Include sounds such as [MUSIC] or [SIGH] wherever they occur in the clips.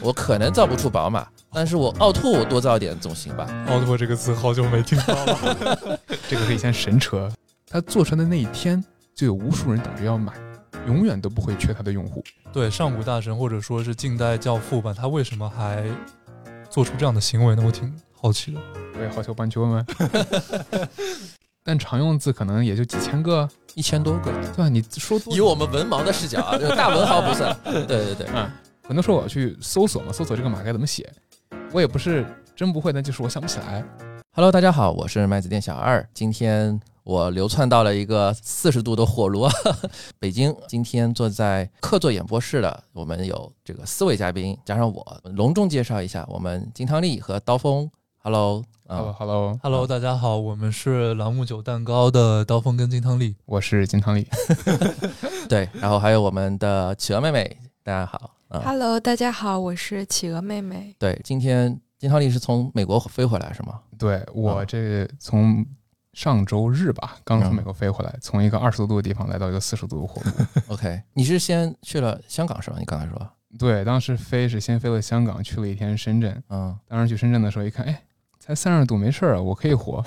我可能造不出宝马，但是我奥拓多造点总行吧？奥拓这个词好久没听到了。[LAUGHS] 这个是一辆神车，它做出来的那一天就有无数人等着要买，永远都不会缺它的用户。对，上古大神或者说是近代教父吧，他为什么还做出这样的行为呢？我挺好奇的。我也好奇，我帮你去问问。[LAUGHS] 但常用字可能也就几千个，一千多个，对吧？你说多以我们文盲的视角啊，这个大文豪不算。对对对，嗯，很多时候我要去搜索嘛，搜索这个码该怎么写，我也不是真不会，但就是我想不起来。Hello，大家好，我是麦子店小二。今天我流窜到了一个四十度的火炉，[LAUGHS] 北京。今天坐在客座演播室的，我们有这个四位嘉宾，加上我，隆重介绍一下我们金汤力和刀锋。Hello，啊、Hello，Hello，Hello，大家好，我们是朗姆酒蛋糕的刀锋跟金汤力。我是金汤力。[LAUGHS] 对，然后还有我们的企鹅妹妹，大家好。啊、Hello，大家好，我是企鹅妹妹。对，今天金汤力是从美国飞回来是吗？对我这从上周日吧，刚从美国飞回来，从一个二十多度的地方来到一个四十度的火炉。[LAUGHS] OK，你是先去了香港是吧？你刚才说，对，当时飞是先飞了香港，去了一天深圳。嗯，当时去深圳的时候一看，哎，才三十度，没事儿啊，我可以活。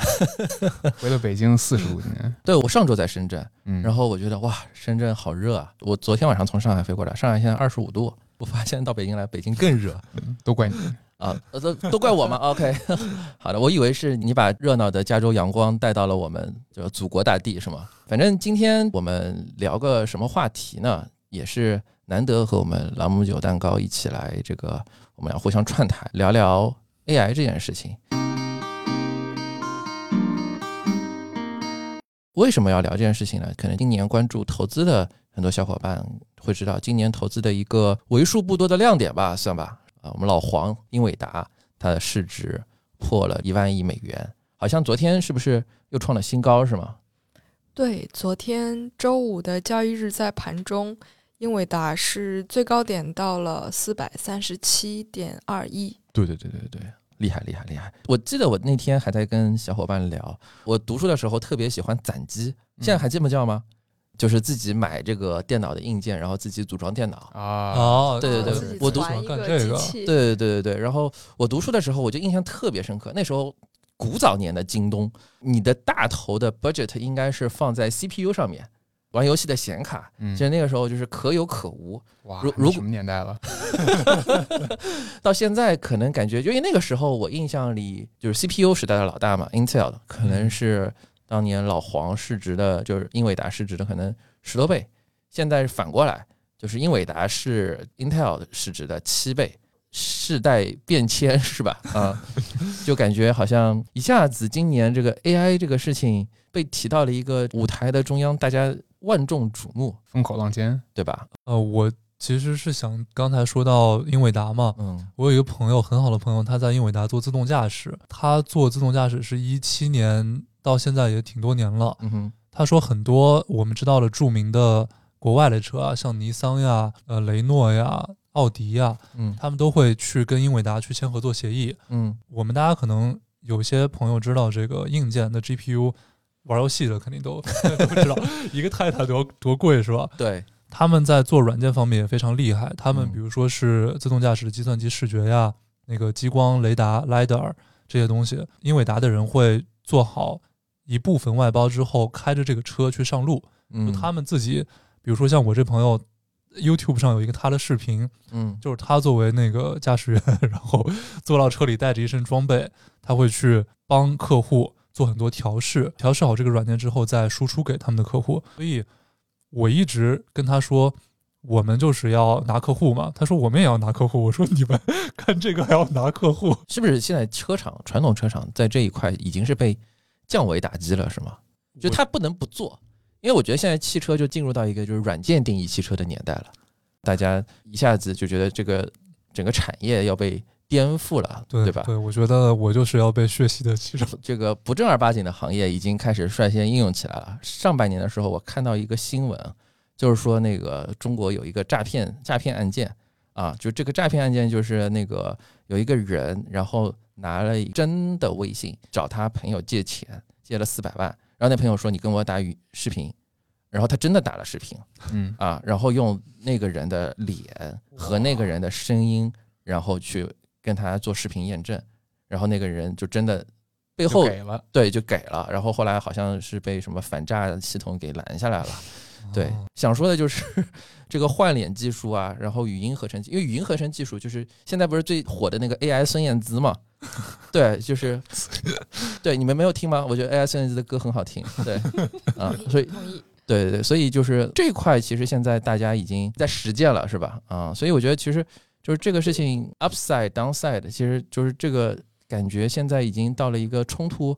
[LAUGHS] 回了北京四十度，今年。对我上周在深圳，嗯，然后我觉得哇，深圳好热啊！我昨天晚上从上海飞过来，上海现在二十五度，我发现到北京来，北京更热嗯都怪你。啊！呃都都怪我吗？OK，[LAUGHS] 好的，我以为是你把热闹的加州阳光带到了我们就祖国大地，是吗？反正今天我们聊个什么话题呢？也是难得和我们朗姆酒蛋糕一起来，这个我们要互相串台聊聊 AI 这件事情。为什么要聊这件事情呢？可能今年关注投资的很多小伙伴会知道，今年投资的一个为数不多的亮点吧，算吧。啊，我们老黄英伟达它的市值破了一万亿美元，好像昨天是不是又创了新高，是吗？对，昨天周五的交易日在盘中，英伟达是最高点到了四百三十七点二亿。对对对对对，厉害厉害厉害！我记得我那天还在跟小伙伴聊，我读书的时候特别喜欢攒机，现在还这么叫吗？就是自己买这个电脑的硬件，然后自己组装电脑。啊，哦，对对对我都传一干这个。对对对对对，然后我读书的时候，我就印象特别深刻。那时候古早年的京东，你的大头的 budget 应该是放在 CPU 上面，玩游戏的显卡，嗯其实那个时候就是可有可无。哇，如如什么年代了？[LAUGHS] 到现在可能感觉，因为那个时候我印象里就是 CPU 时代的老大嘛，Intel 可能是当年老黄市值的，就是英伟达市值的可能十多倍，现在是反过来，就是英伟达是 Intel 市值的七倍。世代变迁是吧？啊，就感觉好像一下子今年这个 AI 这个事情被提到了一个舞台的中央，大家万众瞩目，风口浪尖。对吧？呃，我其实是想刚才说到英伟达嘛，嗯我有一个朋友，很好的朋友，他在英伟达做自动驾驶，他做自动驾驶是一七年到现在也挺多年了。嗯哼，他说很多我们知道的著名的国外的车啊，像尼桑呀、呃雷诺呀、奥迪呀，嗯他们都会去跟英伟达去签合作协议。嗯我们大家可能有些朋友知道这个硬件的 GPU，玩游戏的肯定都 [LAUGHS] [LAUGHS] 都知道，一个泰坦多多贵是吧？对，他们在做软件方面也非常厉害。他们嗯比如说是自动驾驶的计算机视觉呀，那个激光雷达 （LiDAR） 这些东西，英伟达的人会做好一部分外包之后，开着这个车去上路。嗯，就他们自己，比如说像我这朋友，YouTube 上有一个他的视频，嗯就是他作为那个驾驶员，[LAUGHS] 然后坐到车里带着一身装备，他会去帮客户做很多调试，调试好这个软件之后再输出给他们的客户。所以我一直跟他说，我们就是要拿客户嘛。他说我们也要拿客户。我说你们 [LAUGHS] 干这个还要拿客户？是不是现在车厂传统车厂在这一块已经是被降维打击了，是吗？就它不能不做，因为我觉得现在汽车就进入到一个就是软件定义汽车的年代了，大家一下子就觉得这个整个产业要被颠覆了，对吧？对，我觉得我就是要被血洗的汽车。[LAUGHS] 这个不正儿八经的行业已经开始率先应用起来了。上半年的时候，我看到一个新闻，就是说那个中国有一个诈骗诈骗案件啊，就这个诈骗案件就是那个有一个人，然后拿了真的微信找他朋友借钱，借了四百万，然后那朋友说你跟我打语视频，然后他真的打了视频。嗯，啊，然后用那个人的脸和那个人的声音。然后去跟他做视频验证，然后那个人就真的背后给了，对就给了，然后后来好像是被什么反诈系统给拦下来了。对哦，想说的就是 [LAUGHS] 这个换脸技术啊，然后语音合成，因为语音合成技术就是现在不是最火的那个 AI 孙燕姿嘛？[LAUGHS] 对，就是对你们没有听吗？我觉得 AI 孙燕姿的歌很好听，对 [LAUGHS] 啊，所以同意。对对对，所以就是这一块，其实现在大家已经在实践了，是吧？啊，所以我觉得其实就是这个事情 upside downside，其实就是这个感觉现在已经到了一个冲突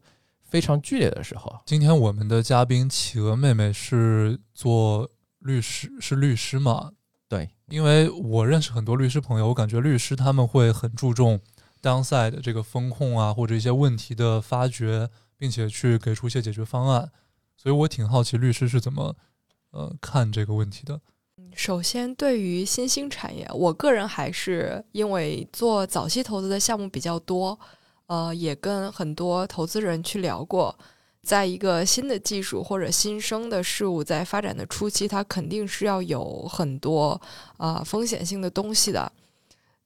非常剧烈的时候。今天我们的嘉宾企鹅妹妹是做律师，是律师吗？对，因为我认识很多律师朋友，我感觉律师他们会很注重 downside 这个风控啊，或者一些问题的发掘，并且去给出一些解决方案。所以我挺好奇律师是怎么呃看这个问题的。首先，对于新兴产业，我个人还是因为做早期投资的项目比较多，呃，也跟很多投资人去聊过，在一个新的技术或者新生的事物在发展的初期，它肯定是要有很多啊、风险性的东西的。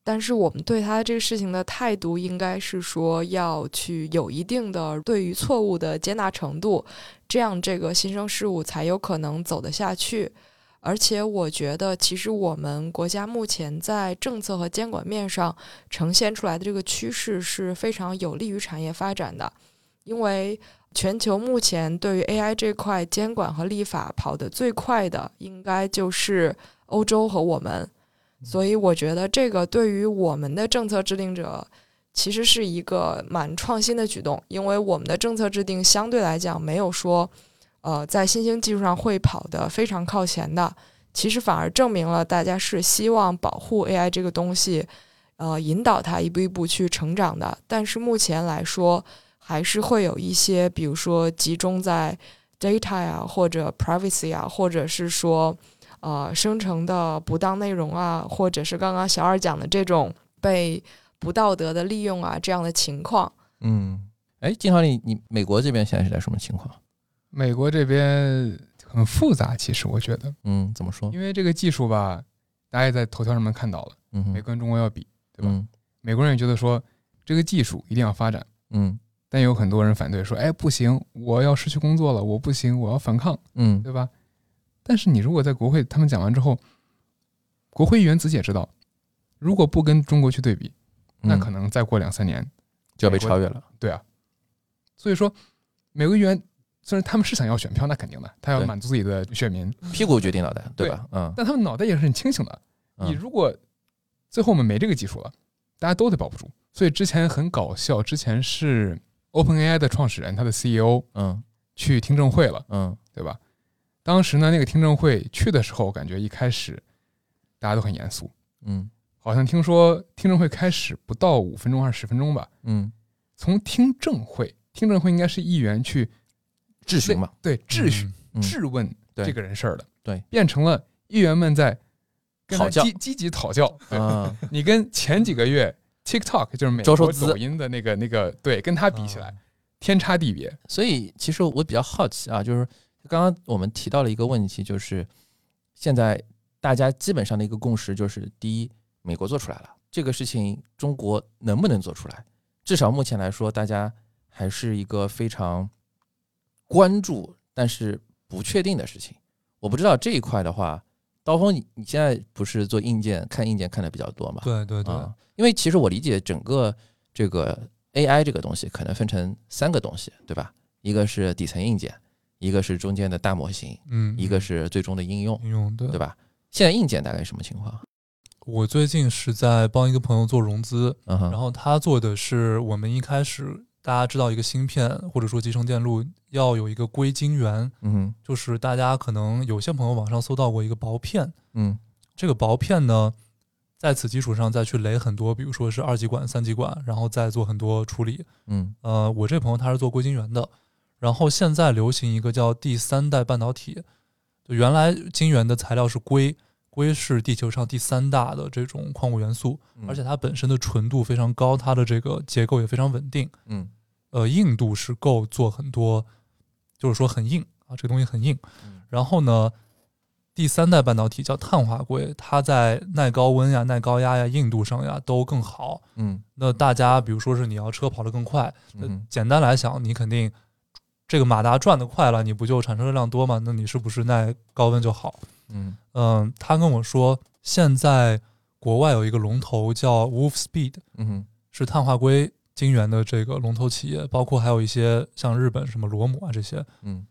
但是我们对它这个事情的态度，应该是说要去有一定的对于错误的接纳程度，这样这个新生事物才有可能走得下去。而且我觉得，其实我们国家目前在政策和监管面上呈现出来的这个趋势是非常有利于产业发展的，因为全球目前对于 AI 这块监管和立法跑得最快的，应该就是欧洲和我们。所以我觉得这个对于我们的政策制定者，其实是一个蛮创新的举动，因为我们的政策制定相对来讲没有说。呃，在新兴技术上会跑得非常靠前的，其实反而证明了大家是希望保护 AI 这个东西，呃，引导它一步一步去成长的。但是目前来说，还是会有一些，比如说集中在 data 呀，或者 privacy 啊，或者是说呃生成的不当内容啊，或者是刚刚小二讲的这种被不道德的利用啊这样的情况。嗯，哎，金豪你你美国这边现在是在什么情况？美国这边很复杂，其实我觉得，嗯，怎么说？因为这个技术吧，大家也在头条上面看到了，嗯哼，美国跟中国要比，对吧？嗯美国人也觉得说这个技术一定要发展，嗯但有很多人反对说，哎，不行，我要失去工作了，我不行，我要反抗，嗯对吧？但是你如果在国会他们讲完之后，国会议员自己也知道，如果不跟中国去对比，那嗯可能再过两三年，就要被超越了。对啊。所以说，美国议员虽然他们是想要选票，那肯定的，他要满足自己的选民，屁股决定脑袋，对吧？嗯，但他们脑袋也是很清醒的。你嗯如果最后我们没这个技术了，大家都得保不住。所以之前很搞笑，之前是 OpenAI 的创始人，他的 CEO 嗯。去听证会了，嗯。对吧？当时呢，那个听证会去的时候，感觉一开始大家都很严肃，嗯。好像听说听证会开始不到五分钟还是十分钟吧，嗯，从听证会，听证会应该是议员去质询嘛，对质询、嗯质问对这个人事儿的，对，变成了议员们在跟他讨教积积极讨教。对，啊，[LAUGHS] 你跟前几个月 TikTok 就是美国抖音的那个那个，对，跟他比起来，啊天差地别。所以其实我比较好奇啊，就是刚刚我们提到了一个问题，就是现在大家基本上的一个共识就是，第一，美国做出来了，这个事情中国能不能做出来？至少目前来说，大家还是一个非常关注但是不确定的事情。我不知道这一块的话，刀锋，你你现在不是做硬件看硬件看的比较多嘛？对对对，啊，因为其实我理解整个这个 AI 这个东西可能分成三个东西，对吧？一个是底层硬件，一个是中间的大模型，嗯，一个是最终的应用，应用对对吧？现在硬件大概什么情况？我最近是在帮一个朋友做融资，嗯哼，然后他做的是我们一开始大家知道一个芯片或者说集成电路要有一个硅晶圆，嗯，就是大家可能有些朋友网上搜到过一个薄片，嗯。这个薄片呢，在此基础上再去垒很多，比如说是二极管、三极管，然后再做很多处理。嗯。呃，我这朋友他是做硅晶圆的，然后现在流行一个叫第三代半导体，就原来晶圆的材料是硅，硅是地球上第三大的这种矿物元素，嗯，而且它本身的纯度非常高，它的这个结构也非常稳定，嗯呃，硬度是够做很多，就是说很硬啊，这个东西很硬。嗯然后呢，第三代半导体叫碳化硅，它在耐高温呀、耐高压呀、硬度上呀都更好。嗯那大家比如说是你要车跑得更快，那嗯简单来讲，你肯定这个马达转得快了，你不就产生热量多吗？那你是不是耐高温就好？嗯嗯，他跟我说，现在国外有一个龙头叫 Wolf Speed，嗯是碳化硅晶圆的这个龙头企业，包括还有一些像日本什么罗姆啊这些。嗯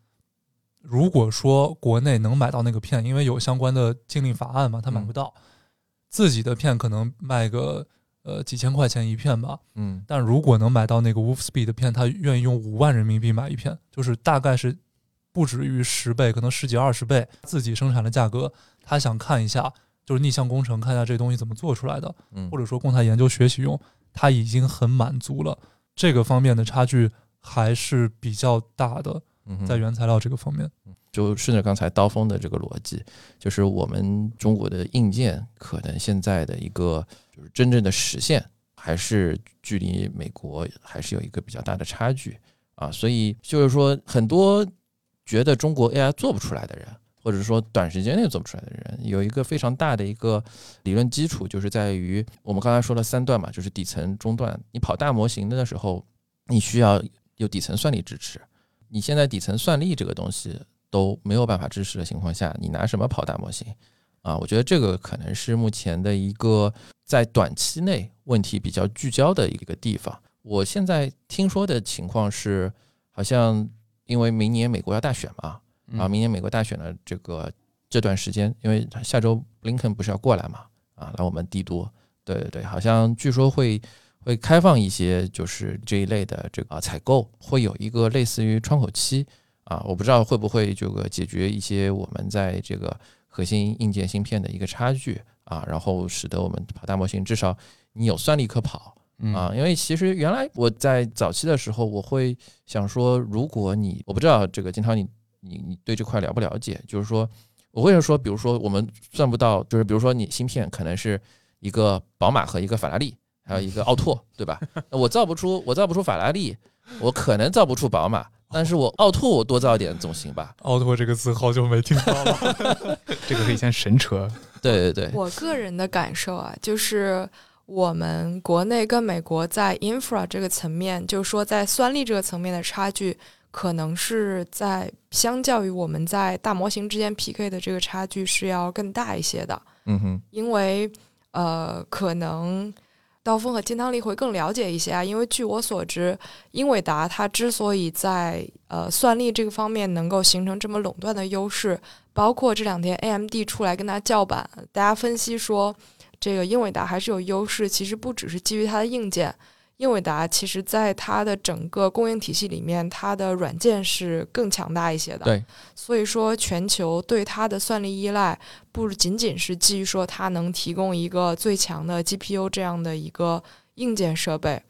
如果说国内能买到那个片，因为有相关的禁令法案嘛，他买不到，自己的片可能卖个呃几千块钱一片吧。嗯但如果能买到那个 Wolf Speed 的片，他愿意用五万人民币买一片，就是大概是不止于十倍，可能十几二十倍自己生产的价格。他想看一下，就是逆向工程，看一下这东西怎么做出来的，嗯，或者说供他研究学习用，他已经很满足了。这个方面的差距还是比较大的，嗯在原材料这个方面。就顺着刚才刀锋的这个逻辑，就是我们中国的硬件可能现在的一个就是真正的实现，还是距离美国还是有一个比较大的差距啊。所以就是说，很多觉得中国 AI 做不出来的人，或者说短时间内做不出来的人，有一个非常大的一个理论基础，就是在于我们刚才说了三段嘛，就是底层、中段。你跑大模型的时候，你需要有底层算力支持。你现在底层算力这个东西都没有办法支持的情况下，你拿什么跑大模型啊？我觉得这个可能是目前的一个在短期内问题比较聚焦的一个地方。我现在听说的情况是，好像因为明年美国要大选嘛，啊，明年美国大选的这个这段时间，因为下周布林肯不是要过来嘛，啊，来我们帝都，对对对，好像据说会会开放一些就是这一类的这个啊采购，会有一个类似于窗口期啊，我不知道会不会这个解决一些我们在这个核心硬件芯片的一个差距啊，然后使得我们跑大模型至少你有算力可跑。嗯啊，因为其实原来我在早期的时候，我会想说，如果你我不知道这个金涛你你你对这块了不了解，就是说我为什么说，比如说我们算不到，就是比如说你芯片可能是一个宝马和一个法拉利，还有一个奥拓，对吧？[LAUGHS] 那我造不出我造不出法拉利，我可能造不出宝马，但是我奥拓我多造点总行吧？奥拓这个词好久没听到了。[LAUGHS] 这个是以前神车，对对对，我个人的感受啊，就是我们国内跟美国在 infra 这个层面，就是说在算力这个层面的差距，可能是在相较于我们在大模型之间 PK 的这个差距是要更大一些的，嗯哼，因为呃，可能刀锋和金汤力会更了解一些啊。因为据我所知，英伟达它之所以在呃算力这个方面能够形成这么垄断的优势，包括这两天 AMD 出来跟它叫板，大家分析说这个英伟达还是有优势，其实不只是基于它的硬件。英伟达其实在它的整个供应体系里面，它的软件是更强大一些的。对，所以说全球对它的算力依赖不仅仅是基于说它能提供一个最强的 GPU 这样的一个硬件设备。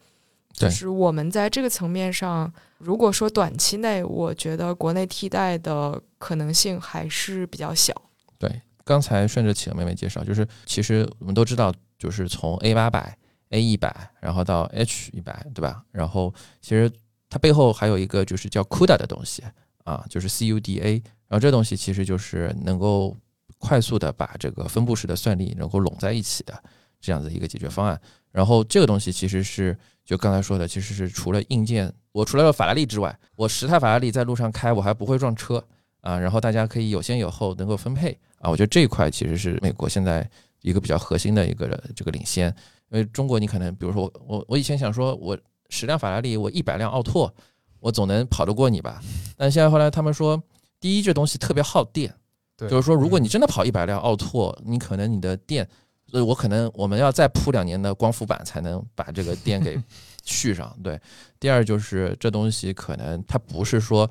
对就是我们在这个层面上，如果说短期内，我觉得国内替代的可能性还是比较小。对，刚才顺着企鹅妹妹介绍，就是其实我们都知道，就是从 A 八百、A 一百，然后到 H 一百，对吧？然后其实它背后还有一个就是叫 CUDA 的东西啊，就是 CUDA，然后这东西其实就是能够快速的把这个分布式的算力能够拢在一起的这样子一个解决方案。然后这个东西其实是就刚才说的，其实是除了硬件，我除了法拉利之外，我十台法拉利在路上开，我还不会撞车。啊，然后大家可以有先有后，能够分配啊。我觉得这一块其实是美国现在一个比较核心的一个这个领先。因为中国你可能比如说我我我以前想说我十辆法拉利，我一百辆奥拓，我总能跑得过你吧？但现在后来他们说，第一这东西特别耗电，对，就是说如果你真的跑一百辆奥拓，你可能你的电，所以我可能我们要再铺两年的光伏板才能把这个电给 [LAUGHS] 续上。对，第二就是这东西可能它不是说。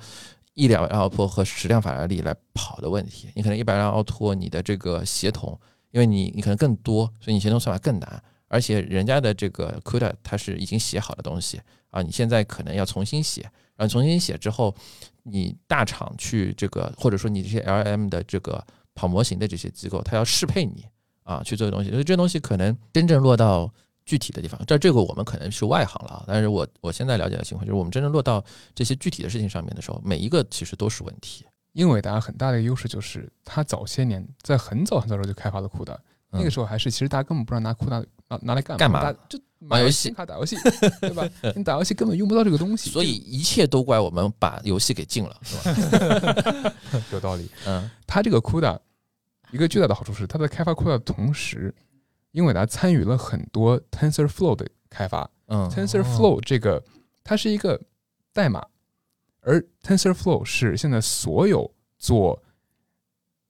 一辆奥拓和十辆法拉利来跑的问题，你可能一百辆奥拓，你的这个协同，因为你你可能更多，所以你协同算法更难，而且人家的这个 CUDA 它是已经写好的东西啊，你现在可能要重新写，然后重新写之后，你大厂去这个或者说你这些 LM 的这个跑模型的这些机构，它要适配你啊去做东西，所以这东西可能真正落到。具体的地方，这这个我们可能是外行了啊，但是我我现在了解的情况就是，我们真正落到这些具体的事情上面的时候，每一个其实都是问题英伟达很大的一个优势就是，它早些年在很早很早时候就开发了 CUDA，、那个时候还是其实大家根本不知道拿 CUDA 拿拿来干嘛，干嘛就买玩游戏显卡打游戏，对吧？[LAUGHS] 你打游戏根本用不到这个东西，所以一切都怪我们把游戏给禁了，是吧？[LAUGHS] 有道理。嗯它这个 CUDA 一个巨大的好处是，它在开发 CUDA 的同时，英伟达参与了很多 TensorFlow 的开发。嗯 TensorFlow 这个它是一个代码，而 TensorFlow 是现在所有做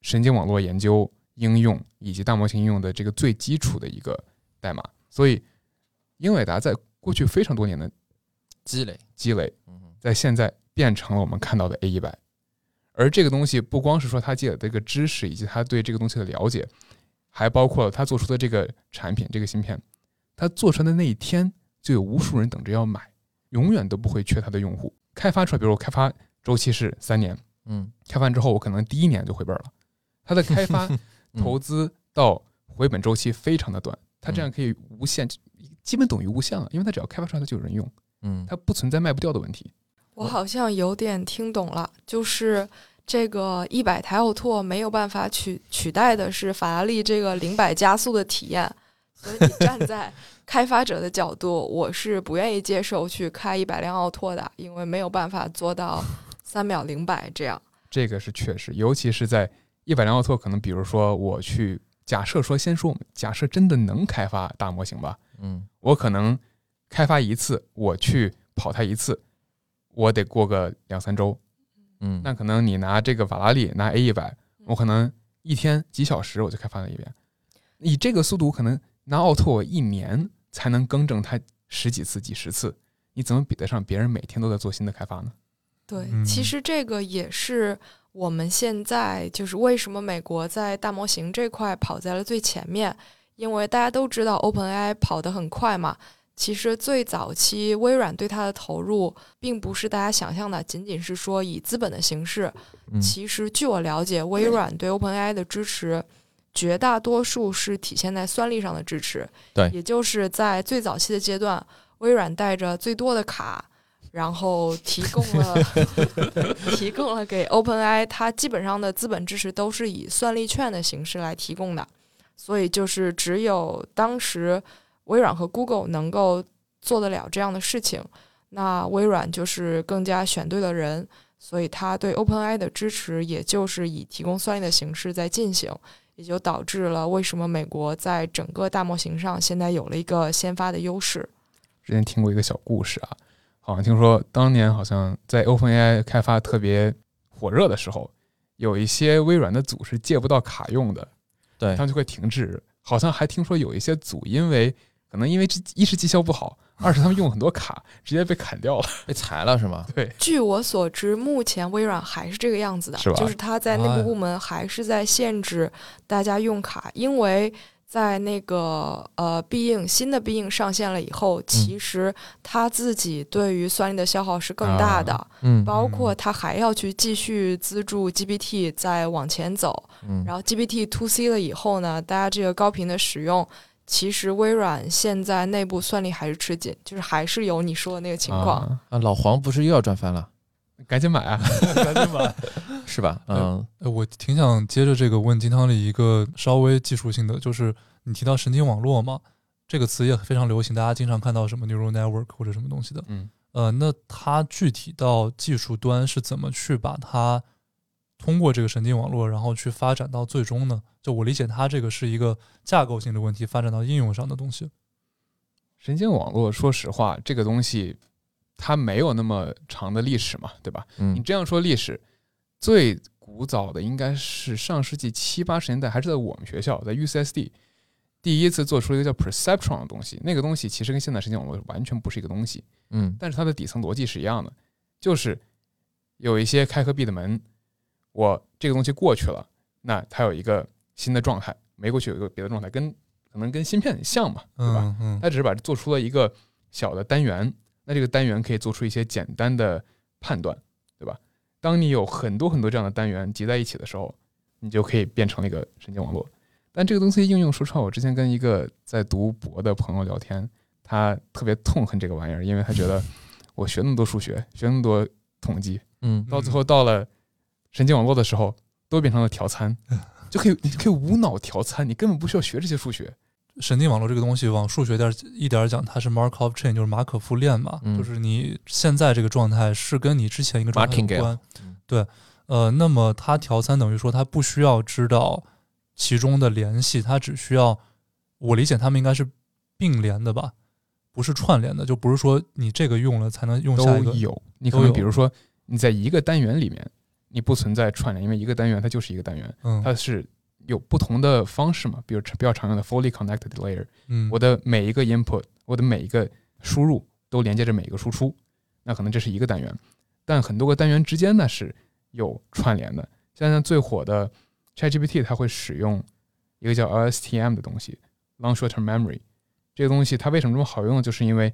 神经网络研究应用以及大模型应用的这个最基础的一个代码。所以，英伟达在过去非常多年的积累，积累，嗯在现在变成了我们看到的 A 一百。而这个东西不光是说他积累的这个知识以及他对这个东西的了解，还包括了他做出的这个产品这个芯片，他做出来的那一天就有无数人等着要买，永远都不会缺他的用户。开发出来，比如我开发周期是三年，嗯开发完之后我可能第一年就回本了。它的开发 [LAUGHS] 投资到回本周期非常的短，它这样可以无限，基本等于无限了，因为它只要开发出来它就有人用，嗯它不存在卖不掉的问题。我好像有点听懂了，就是这个一百台奥拓没有办法取取代的是法拉利这个零百加速的体验，所以你站在 [LAUGHS] 开发者的角度，我是不愿意接受去开一百辆奥拓的，因为没有办法做到三秒零百这样。这个是确实，尤其是在一百辆奥拓，可能比如说我去假设说，先说我们假设真的能开发大模型吧，嗯我可能开发一次，我去跑它一次，我得过个两三周。嗯，那可能你拿这个法拉利拿 A 一百，我可能一天几小时我就开发了一遍。以这个速度，可能拿奥拓我一年才能更正它十几次、几十次，你怎么比得上别人每天都在做新的开发呢？对，嗯其实这个也是我们现在就是为什么美国在大模型这块跑在了最前面，因为大家都知道 OpenAI 跑得很快嘛。其实最早期微软对它的投入，并不是大家想象的，仅仅是说以资本的形式。嗯其实据我了解，微软对 OpenAI 的支持，绝大多数是体现在算力上的支持。对也就是在最早期的阶段，微软带着最多的卡，然后提供了 [LAUGHS] 提供了给 OpenAI，它基本上的资本支持都是以算力券的形式来提供的，所以就是只有当时微软和 Google 能够做得了这样的事情，那微软就是更加选对了人，所以它对 OpenAI 的支持也就是以提供算力的形式在进行，也就导致了为什么美国在整个大模型上现在有了一个先发的优势。之前听过一个小故事啊，好像听说当年好像在 OpenAI 开发特别火热的时候，有一些微软的组是借不到卡用的，对他，们就会停滞。好像还听说有一些组因为可能因为这一是绩效不好，二是他们用很多卡，直接被砍掉了。[LAUGHS] 被裁了是吗？[LAUGHS] 对，据我所知，目前微软还是这个样子的，是吧就是他在内哎部部门还是在限制大家用卡，因为在那个呃必应新的必应上线了以后，其实它自己对于算力的消耗是更大的，嗯包括它还要去继续资助 GPT 再往前走，嗯然后 GPT to C 了以后呢，大家这个高频的使用。其实微软现在内部算力还是吃紧，就是还是有你说的那个情况。啊啊，老黄不是又要赚翻了赶紧买啊！[LAUGHS] 赶紧买。[LAUGHS] 是吧？嗯呃，我挺想接着这个问金汤里一个稍微技术性的，就是你提到神经网络嘛，这个词也非常流行，大家经常看到什么 neural network 或者什么东西的。嗯，呃，那它具体到技术端是怎么去把它通过这个神经网络，然后去发展到最终呢？就我理解，它这个是一个架构性的问题，发展到应用上的东西。神经网络，说实话，这个东西它没有那么长的历史嘛，对吧？你嗯这样说历史，最古早的应该是上世纪七八十年代，还是在我们学校，在 UCSD 第一次做出了一个叫 perceptron 的东西。那个东西其实跟现在神经网络完全不是一个东西，嗯但是它的底层逻辑是一样的，就是有一些开和闭的门，我这个东西过去了，那它有一个新的状态，没过去有一个别的状态，跟可能跟芯片很像嘛，对吧？嗯嗯它只是把做出了一个小的单元，那这个单元可以做出一些简单的判断，对吧？当你有很多很多这样的单元集在一起的时候，你就可以变成了一个神经网络。但这个东西应用，说实话，我之前跟一个在读博的朋友聊天，他特别痛恨这个玩意儿，因为他觉得 [LAUGHS] 我学那么多数学，学那么多统计，嗯到最后到了神经网络的时候，都变成了调参，[LAUGHS] 就可以你可以无脑调参，你根本不需要学这些数学。神经网络这个东西，往数学点儿一点儿讲，它是 Markov chain，就是马可夫链嘛，嗯就是你现在这个状态是跟你之前一个状态有关嗯。对，呃，那么它调参等于说它不需要知道其中的联系，它只需要，我理解他们应该是并联的吧，不是串联的，就不是说你这个用了才能用下一个。都有。你可能比如说你在一个单元里面，你不存在串联，因为一个单元它就是一个单元，嗯它是有不同的方式嘛，比如比较常用的 fully connected layer，嗯，我的每一个 input，我的每一个输入都连接着每一个输出，那可能这是一个单元，但很多个单元之间呢是有串联的。现在最火的 ChatGPT 它会使用一个叫 LSTM 的东西，Long Short Term Memory。这个东西它为什么这么好用？就是因为，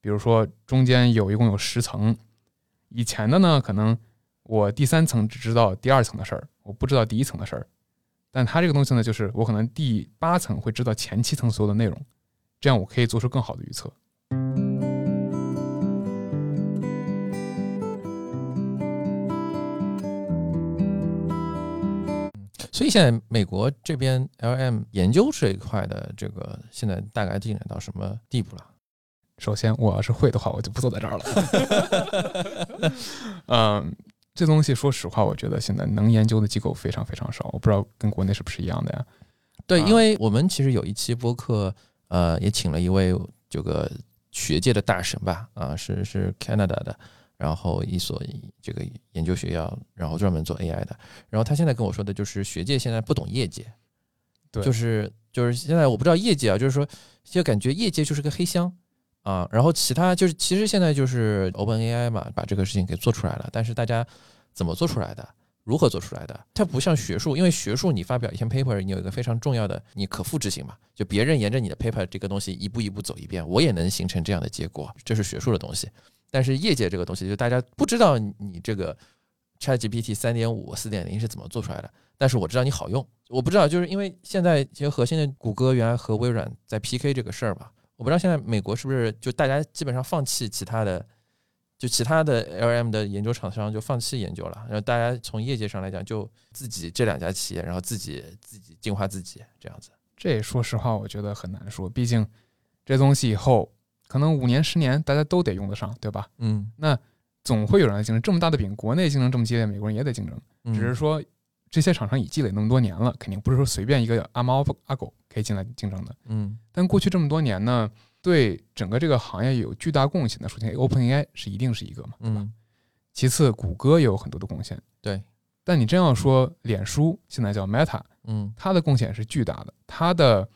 比如说中间有一共有十层，以前的呢可能我第三层只知道第二层的事儿，我不知道第一层的事儿。但它这个东西呢，就是我可能第八层会知道前七层所有的内容，这样我可以做出更好的预测。所以现在美国这边 LM 研究这一块的这个现在大概进展到什么地步了？首先，我要是会的话，我就不坐在这儿了。[LAUGHS] 嗯，这东西说实话，我觉得现在能研究的机构非常非常少，我不知道跟国内是不是一样的呀？对，啊因为我们其实有一期播客，呃，也请了一位这个学界的大神吧，啊，是是 Canada 的，然后一所这个研究学校，然后专门做 AI 的，然后他现在跟我说的就是学界现在不懂业界，对就是就是现在我不知道业界啊，就是说就感觉业界就是个黑箱。啊，然后其他就是，其实现在就是 Open AI 嘛，把这个事情给做出来了。但是大家怎么做出来的，如何做出来的？它不像学术，因为学术你发表一篇 paper，你有一个非常重要的，你可复制性嘛，就别人沿着你的 paper 这个东西一步一步走一遍，我也能形成这样的结果，这是学术的东西。但是业界这个东西，就大家不知道你这个 ChatGPT 三点五、四点零是怎么做出来的，但是我知道你好用。我不知道，就是因为现在其实核心的谷歌原来和微软在 PK 这个事儿嘛，我不知道现在美国是不是就大家基本上放弃其他的，就其他的 LM 的研究厂商就放弃研究了，然后大家从业界上来讲，就自己这两家企业，然后自己自己进化自己这样子。这说实话，我觉得很难说，毕竟这东西以后可能五年、十年大家都得用得上，对吧？嗯，那总会有人来竞争。这么大的饼，国内竞争这么激烈，美国人也得竞争。嗯只是说这些厂商已积累那么多年了，肯定不是说随便一个阿猫阿狗可以进来竞争的。嗯但过去这么多年呢，对整个这个行业有巨大贡献的，首先 OpenAI 是一定是一个嘛，对吧？嗯，其次，谷歌也有很多的贡献。对，但你真要说脸书现在叫 Meta，嗯它的贡献是巨大的。它的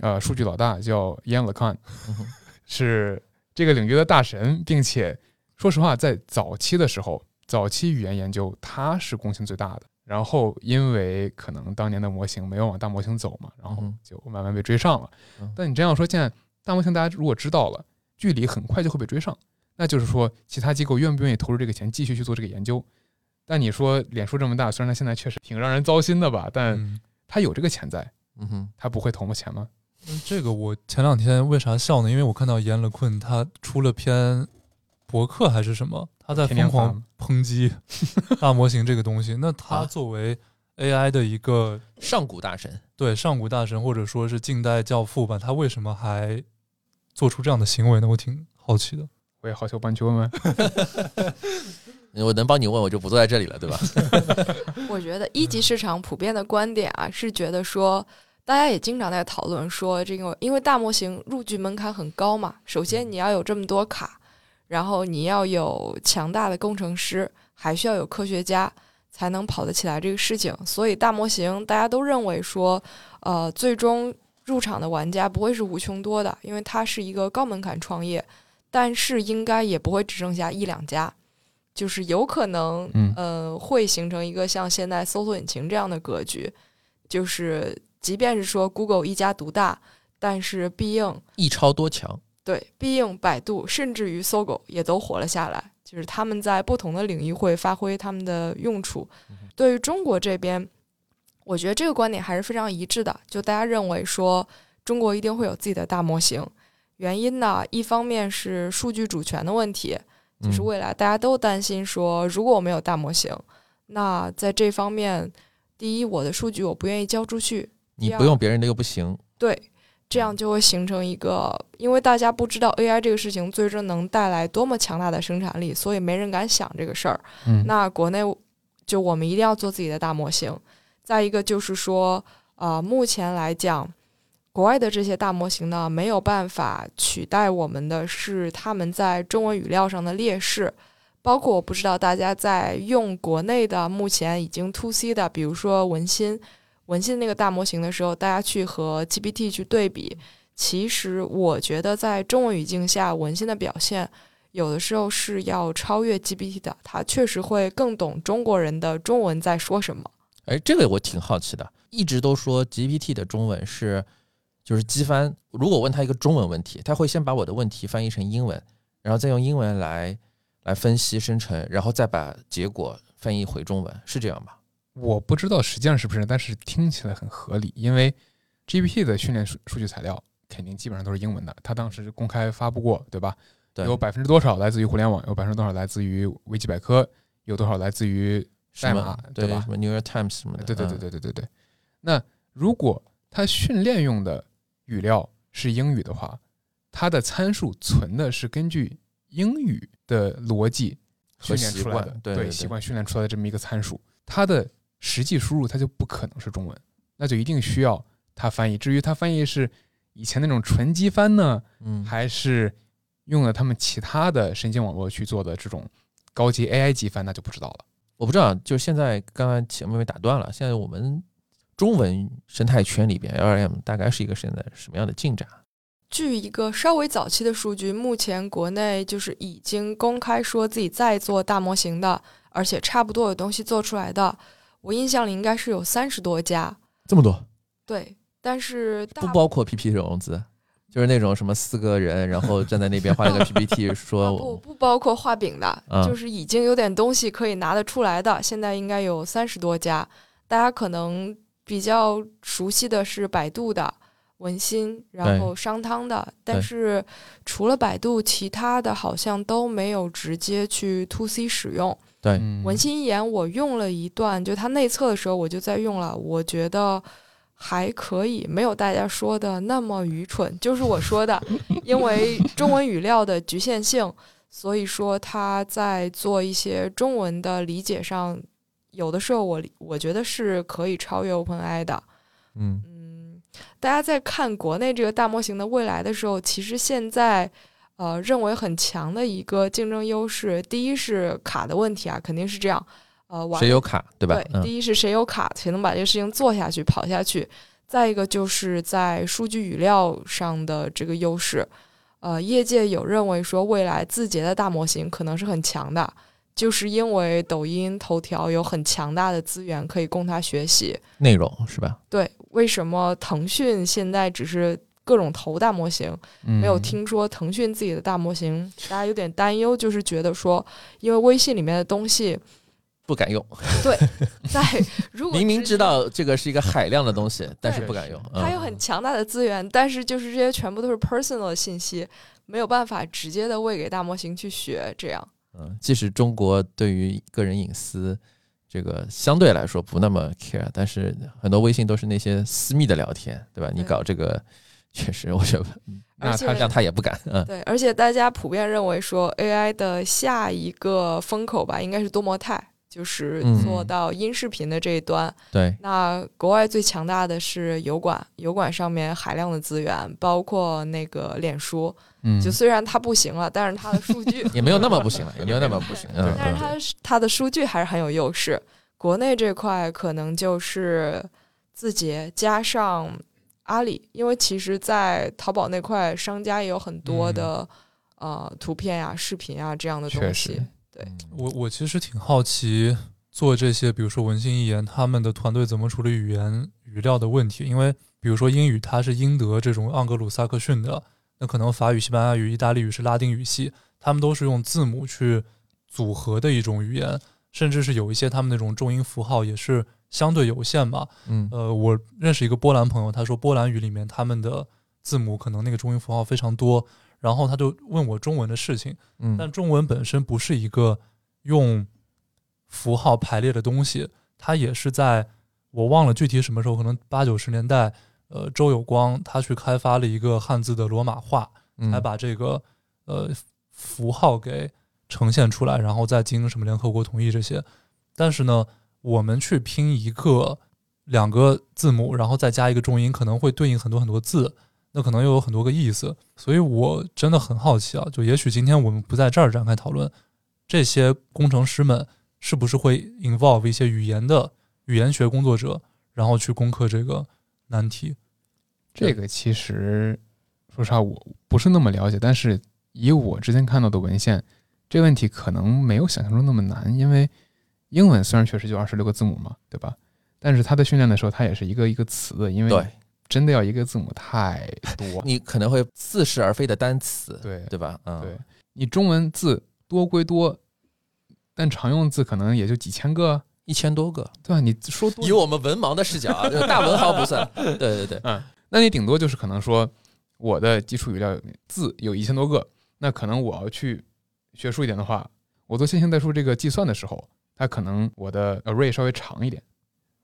呃数据老大叫 Yan LeCun，嗯 [LAUGHS] 是这个领域的大神，并且说实话，在早期的时候，早期语言研究它是贡献最大的。然后因为可能当年的模型没有往大模型走嘛，然后就慢慢被追上了嗯。但你真要说现在大模型，大家如果知道了，距离很快就会被追上，那就是说其他机构愿不愿意投入这个钱继续去做这个研究？但你说脸书这么大，虽然它现在确实挺让人糟心的吧，但嗯，它有这个潜在，嗯哼，它不会投我钱吗？嗯这个我前两天为啥笑呢？因为我看到严乐坤他出了篇博客还是什么，他在疯狂抨击大模型这个东西。那他啊作为 AI 的一个上古大神，对上古大神或者说是近代教父吧，他为什么还做出这样的行为呢？我挺好奇的。我也好奇，我帮你去问问。[LAUGHS] 我能帮你问，我就不坐在这里了，对吧？[LAUGHS] 我觉得一级市场普遍的观点啊，是觉得说，大家也经常在讨论说，这个因为大模型入局门槛很高嘛，首先你要有这么多卡，然后你要有强大的工程师，还需要有科学家才能跑得起来这个事情，所以大模型大家都认为说，呃，最终入场的玩家不会是无穷多的，因为它是一个高门槛创业，但是应该也不会只剩下一两家。就是有可能，嗯呃，会形成一个像现在搜索引擎这样的格局，就是即便是说 Google 一家独大，但是必应一超多强，对必应、百度，甚至于搜狗也都活了下来，就是他们在不同的领域会发挥他们的用处。对于中国这边，我觉得这个观点还是非常一致的，就大家认为说中国一定会有自己的大模型。原因呢，一方面是数据主权的问题，就是嗯未来大家都担心说，如果我没有大模型，那在这方面，第一，我的数据我不愿意交出去，你不用别人的又不行。对，这样就会形成一个，因为大家不知道 AI 这个事情最终能带来多么强大的生产力，所以没人敢想这个事儿。嗯，那国内就我们一定要做自己的大模型。再一个就是说，呃，目前来讲，国外的这些大模型呢，没有办法取代我们的是他们在中文语料上的劣势。包括我不知道大家在用国内的目前已经 to C 的，比如说文心，文心那个大模型的时候，大家去和 GPT 去对比，其实我觉得在中文语境下，文心的表现有的时候是要超越 GPT 的，它确实会更懂中国人的中文在说什么。哎，这个我挺好奇的，一直都说 GPT 的中文是就是机翻。如果问他一个中文问题，他会先把我的问题翻译成英文，然后再用英文来来分析生成，然后再把结果翻译回中文，是这样吧？我不知道实际上是不是，但是听起来很合理，因为 GPT 的训练数数据材料肯定基本上都是英文的，它当时公开发布过，对吧？对，有百分之多少来自于互联网，有百分之多少来自于维基百科，有多少来自于代码，对吧什？么 New York Times 什么的，对对对嗯，对对对对。那如果它训练用的语料是英语的话，它的参数存的是根据英语的逻辑训练出来的，对习惯训练出来的这么一个参数，它的实际输入它就不可能是中文，那就一定需要它翻译。至于它翻译是以前那种纯机翻呢，嗯，还是用了他们其他的神经网络去做的这种高级 AI 机翻，那就不知道了。我不知道，就现在刚刚前面被打断了，现在我们中文生态圈里边 LLM 大概是一个现在什么样的进展？据一个稍微早期的数据，目前国内就是已经公开说自己在做大模型的，而且差不多有东西做出来的，我印象里应该是有三十多家。这么多，对，但是不包括 PP 融资，就是那种什么四个人，然后站在那边画了个 [LAUGHS] PPT 啊说不不包括画饼的，嗯就是已经有点东西可以拿得出来的，现在应该有三十多家。大家可能比较熟悉的是百度的文心，然后商汤的，但是除了百度，其他的好像都没有直接去 to C 使用。对，嗯文心一言我用了一段，就它内测的时候我就在用了，我觉得还可以，没有大家说的那么愚蠢。就是我说的，[LAUGHS] 因为中文语料的局限性，所以说它在做一些中文的理解上，有的时候我我觉得是可以超越 OpenAI 的。嗯嗯，大家在看国内这个大模型的未来的时候，其实现在呃认为很强的一个竞争优势，第一是卡的问题啊，肯定是这样。呃，完谁有卡对吧？对，嗯，第一是谁有卡，谁能把这个事情做下去、跑下去。再一个就是在数据语料上的这个优势。呃，业界有认为说，未来字节的大模型可能是很强的，就是因为抖音、头条有很强大的资源可以供它学习。内容是吧？对，为什么腾讯现在只是各种投大模型，没有嗯听说腾讯自己的大模型？大家有点担忧，就是觉得说，因为微信里面的东西，不敢用，对在 [LAUGHS] 如果明明知道这个是一个海量的东西，但是不敢用。它有嗯很强大的资源，但是就是这些全部都是 personal 的信息，没有办法直接的喂给大模型去学。这样，嗯，即使中国对于个人隐私这个相对来说不那么 care，但是很多微信都是那些私密的聊天，对吧？你搞这个，确实我觉得那他让他也不敢。嗯，对，而且大家普遍认为说 AI 的下一个风口吧，应该是多模态，就是嗯做到音视频的这一端。对，那国外最强大的是油管，油管上面海量的资源，包括那个脸书，嗯就虽然它不行了，但是它的数据也没有那么不行了，也没有那么不行。嗯但是嗯，它它的数据还是很有优势。国内这块可能就是字节加上阿里，因为其实，在淘宝那块，商家也有很多的、呃图片呀、视频啊这样的东西实。对。我我其实挺好奇做这些，比如说文心一言他们的团队怎么处理语言语料的问题，因为比如说英语它是英德这种盎格鲁撒克逊的，那可能法语、西班牙语、意大利语是拉丁语系，他们都是用字母去组合的一种语言，甚至是有一些他们那种重音符号也是相对有限吧。嗯呃，我认识一个波兰朋友，他说波兰语里面他们的字母可能那个中音符号非常多，然后他就问我中文的事情。嗯，但中文本身不是一个用符号排列的东西，它也是在我忘了具体什么时候，可能八九十年代，呃，周有光他去开发了一个汉字的罗马化，嗯才把这个呃符号给呈现出来，然后再经什么联合国同意这些。但是呢，我们去拼一个两个字母，然后再加一个重音，可能会对应很多很多字，那可能又有很多个意思。所以我真的很好奇啊，就也许今天我们不在这儿展开讨论，这些工程师们是不是会 involve 一些语言的语言学工作者，然后去攻克这个难题。这个其实说实话我不是那么了解，但是以我之前看到的文献，这个问题可能没有想象中那么难，因为英文虽然确实就二十六个字母嘛，对吧？但是它在训练的时候，它也是一个一个词的，因为真的要一个字母太多。[LAUGHS] 你可能会似是而非的单词，对对吧？嗯，对，你中文字多归多，但常用字可能也就几千个，一千多个。对吧？你说多以我们文盲的视角啊，[LAUGHS] 这个大文豪不算。对对对，嗯那你顶多就是可能说我的基础语料字有一千多个，那可能我要去学术一点的话，我做线性代数这个计算的时候，它可能我的 array 稍微长一点，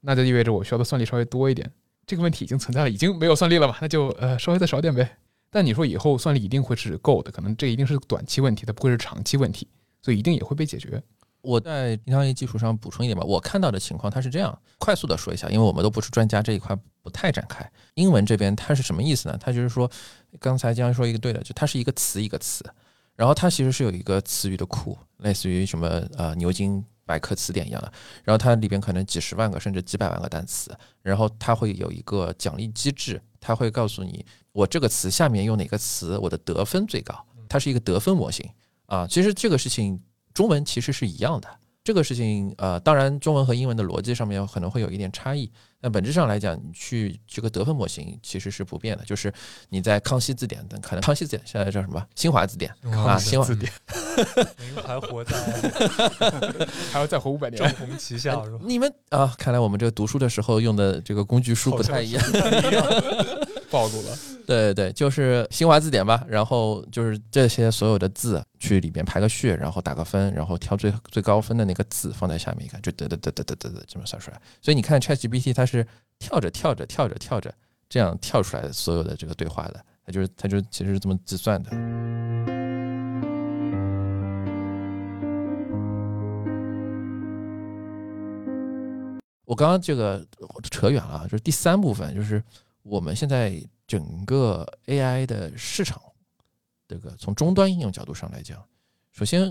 那就意味着我需要的算力稍微多一点。这个问题已经存在了，已经没有算力了嘛？那就呃稍微再少点呗。但你说以后算力一定会是够的，可能这一定是短期问题，它不会是长期问题，所以一定也会被解决。我在银行业基础上补充一点吧。我看到的情况它是这样，快速的说一下，因为我们都不是专家，这一块不太展开。英文这边它是什么意思呢？它就是说，刚才江说一个对的，就它是一个词一个词，然后它其实是有一个词语的库，类似于什么呃牛津百科词典一样的，然后它里边可能几十万个甚至几百万个单词，然后它会有一个奖励机制，它会告诉你我这个词下面用哪个词，我的得分最高，它是一个得分模型啊。其实这个事情中文其实是一样的。这个事情，呃，当然中文和英文的逻辑上面可能会有一点差异，但本质上来讲，你去这个得分模型其实是不变的，就是你在康熙字典等，可能康熙字典现在叫什么？新华字典啊，新华字典 [LAUGHS] 您还活在 [LAUGHS] 还要再活五百正年。红旗下是吧？你们啊，看来我们这个读书的时候用的这个工具书不太一样。[LAUGHS] 暴露了，对对对，就是新华字典吧，然后就是这些所有的字去里边排个序，然后打个分，然后挑最最高分的那个字放在下面一看，就得得得得得得得这么算出来。所以你看 ChatGPT 它是跳着跳着跳着跳着这样跳出来的所有的这个对话的，它就是它就其实是这么计算的。我刚刚这个扯远了，就是第三部分，就是我们现在整个 AI 的市场，这个从终端应用角度上来讲，首先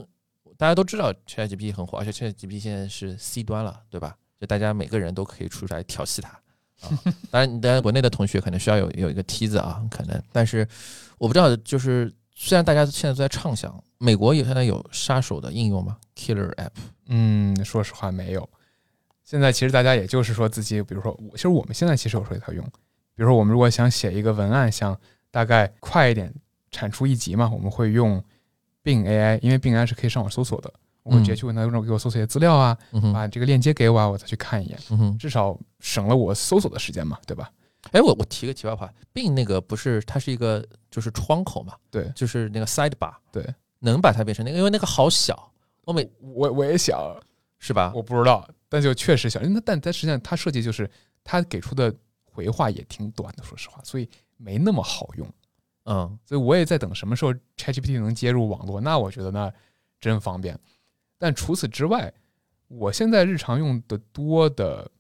大家都知道 ChatGPT 很火，而且 ChatGPT 现在是 C 端了，对吧？就大家每个人都可以出来调戏它啊。[LAUGHS] 当然，当然国内的同学可能需要有有一个梯子啊，可能，但是我不知道，就是虽然大家现在都在畅想，美国有现在有杀手的应用吗？Killer App？嗯，说实话没有。现在其实大家也就是说自己，比如说我，其实我们现在其实有时候也在用，比如说我们如果想写一个文案，想大概快一点产出一集嘛，我们会用 Bing AI，因为 Bing AI 是可以上网搜索的，我会直接去问他让给我搜索一些资料啊，嗯，把这个链接给我啊，我再去看一眼，嗯。至少省了我搜索的时间嘛，对吧？哎，我我提个题外话，并那个不是它是一个就是窗口嘛，对就是那个 sidebar，对，能把它变成那个，因为那个好小，我每我我也想，是吧？我不知道，但就确实小，因为它但但实际上它设计就是它给出的回话也挺短的，说实话，所以没那么好用。嗯所以我也在等什么时候 ChatGPT 能接入网络，那我觉得那真方便。但除此之外，我现在日常用的多的，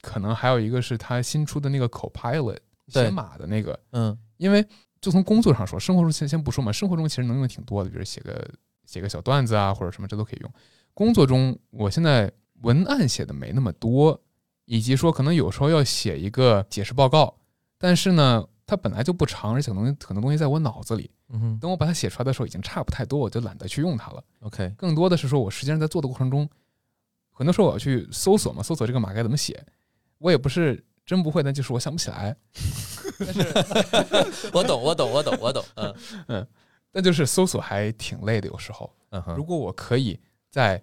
可能还有一个是它新出的那个 Copilot 对写码的那个，嗯因为就从工作上说，生活中先先不说嘛，生活中其实能用的挺多的，比如写个写个小段子啊，或者什么这都可以用。工作中，我现在文案写的没那么多，以及说可能有时候要写一个解释报告，但是呢，它本来就不长，而且可能很多东西在我脑子里，嗯哼等我把它写出来的时候，已经差不太多，我就懒得去用它了。，OK，更多的是说我实际上在做的过程中，很多时候我要去搜索嘛，搜索这个码该怎么写，我也不是真不会，但就是我想不起来。[LAUGHS] 但是 [LAUGHS] 我懂，我懂，我懂，我懂，嗯 [LAUGHS] 嗯但就是搜索还挺累的，有时候。嗯哼，如果我可以在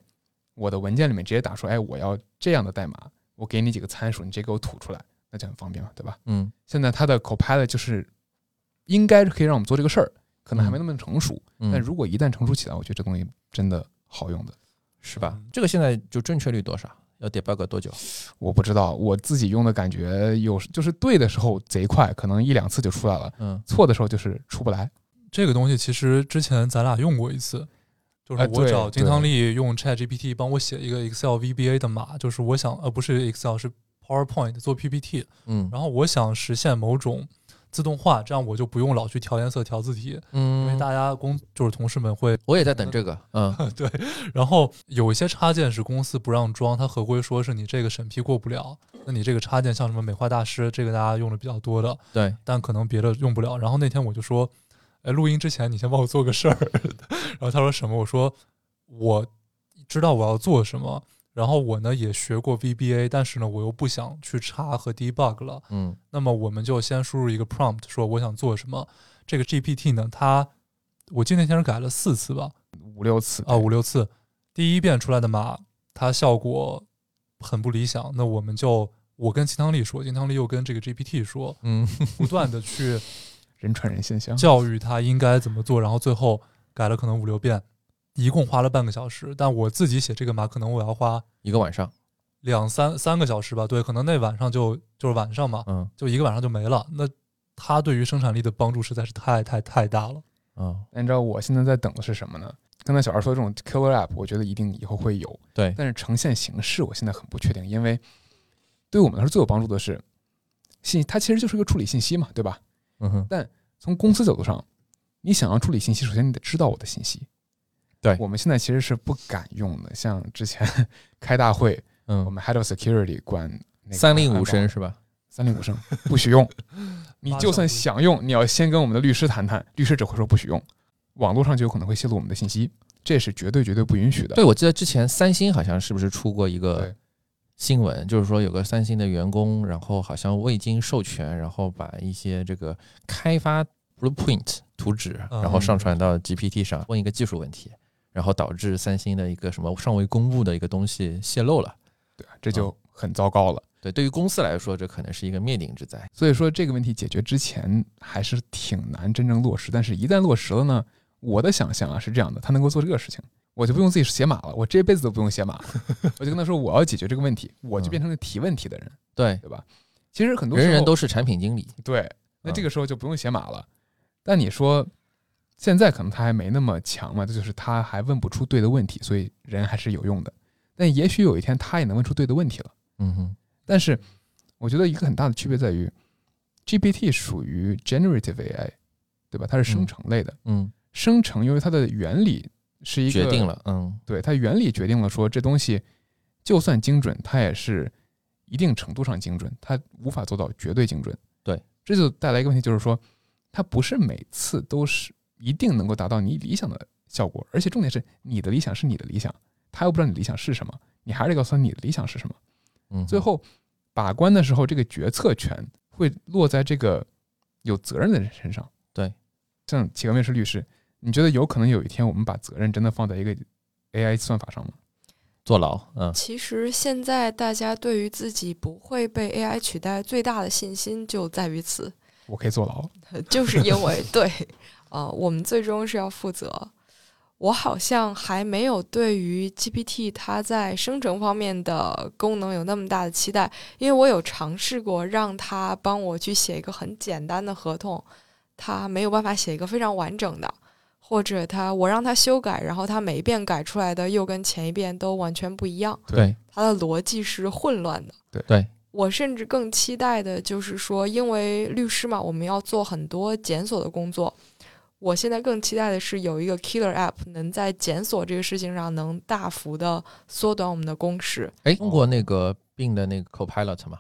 我的文件里面直接打出，哎，我要这样的代码，我给你几个参数，你直接给我吐出来，那就很方便了，对吧？嗯现在它的 Copilot 就是应该是可以让我们做这个事儿，可能还没那么成熟，嗯，但如果一旦成熟起来，我觉得这东西真的好用的。是吧嗯？这个现在就正确率多少？要 debug 多久？我不知道，我自己用的感觉有就是对的时候贼快，可能一两次就出来了；嗯错的时候就是出不来。这个东西其实之前咱俩用过一次，就是我找金对。汤力用 Chat GPT 帮我写一个 Excel VBA 的码，就是我想呃不是 Excel 是 PowerPoint 做 PPT，嗯。然后我想实现某种自动化，这样我就不用老去调颜色、调字体，嗯因为嗯，大家工就是同事们会我也在等这个。[LAUGHS] 嗯。对，然后有一些插件是公司不让装，它合规说是你这个审批过不了，那你这个插件像什么美化大师，这个大家用的比较多的，对，但可能别的用不了。然后那天我就说，哎，录音之前你先帮我做个事儿。[LAUGHS] 然后他说什么？我说我知道我要做什么，然后我呢也学过 VBA，但是呢我又不想去查和 debug 了。嗯那么我们就先输入一个 prompt，说我想做什么。这个 GPT 呢，它我记得那天是改了四次吧，五六次啊五六次，第一遍出来的码它效果很不理想，那我们就我跟金汤力说，金汤力又跟这个 GPT 说，嗯不断的去人传人现象。教育他应该怎么做，然后最后改了可能五六遍，一共花了半个小时。但我自己写这个码，可能我要花一个晚上。两三三个小时吧。对，可能那晚上就就是晚上嘛，嗯就一个晚上就没了。那他对于生产力的帮助实在是太太太大了。哦，那你知道我现在在等的是什么呢？刚才小二说的这种 killer app，我觉得一定以后会有，对，但是呈现形式我现在很不确定，因为对我们来说最有帮助的是信，它其实就是个处理信息嘛，对吧？嗯哼，从公司角度上，你想要处理信息，首先你得知道我的信息。对我们现在其实是不敢用的，像之前开大会，嗯我嗯，们 Head of Security 管那个三令五申是吧？三令五申不许用。[LAUGHS] 你就算想用，你要先跟我们的律师谈谈，律师只会说不许用。网络上就有可能会泄露我们的信息，这是绝对绝对不允许的。对，我记得之前三星好像是不是出过一个对新闻，就是说有个三星的员工，然后好像未经授权，然后把一些这个开发 blueprint 图纸，嗯然后上传到 GPT 上，问一个技术问题，然后导致三星的一个什么尚未公布的一个东西泄露了。对啊，这就很糟糕了。对，对于公司来说，这可能是一个灭顶之灾。所以说这个问题解决之前还是挺难真正落实，但是一旦落实了呢，我的想象啊是这样的，他能够做这个事情，我就不用自己写码了，我这辈子都不用写码了，[LAUGHS] 我就跟他说我要解决这个问题，我就变成了提问题的人，对，对吧？其实很多人人都是产品经理。对，那嗯这个时候就不用写码了。但你说现在可能他还没那么强嘛，这就是他还问不出对的问题，所以人还是有用的。但也许有一天他也能问出对的问题了。嗯哼，但是我觉得一个很大的区别在于，GPT 属于 generative AI，对吧？它是生成类的，嗯，生成因为它的原理是一个决定，了。嗯对它原理决定了说这东西就算精准，它也是一定程度上精准，它无法做到绝对精准。对，这就带来一个问题，就是说它不是每次都是一定能够达到你理想的效果，而且重点是你的理想是你的理想，他又不知道你理想是什么，你还是得告诉他你的理想是什么。嗯，最后把关的时候，这个决策权会落在这个有责任的人身上。对，像企鹅面试律师，你觉得有可能有一天我们把责任真的放在一个 AI 算法上吗？坐牢。嗯其实现在大家对于自己不会被 AI 取代最大的信心就在于此，我可以坐牢。[LAUGHS] 就是因为对，呃，我们最终是要负责。我好像还没有对于 GPT 它在生成方面的功能有那么大的期待，因为我有尝试过让它帮我去写一个很简单的合同，它没有办法写一个非常完整的，或者他我让他修改，然后他每一遍改出来的又跟前一遍都完全不一样，对他的逻辑是混乱的。对，我甚至更期待的就是说，因为律师嘛，我们要做很多检索的工作。我现在更期待的是有一个 killer app 能在检索这个事情上能大幅的缩短我们的工时。哎，用过那个病的那个 Copilot 吗？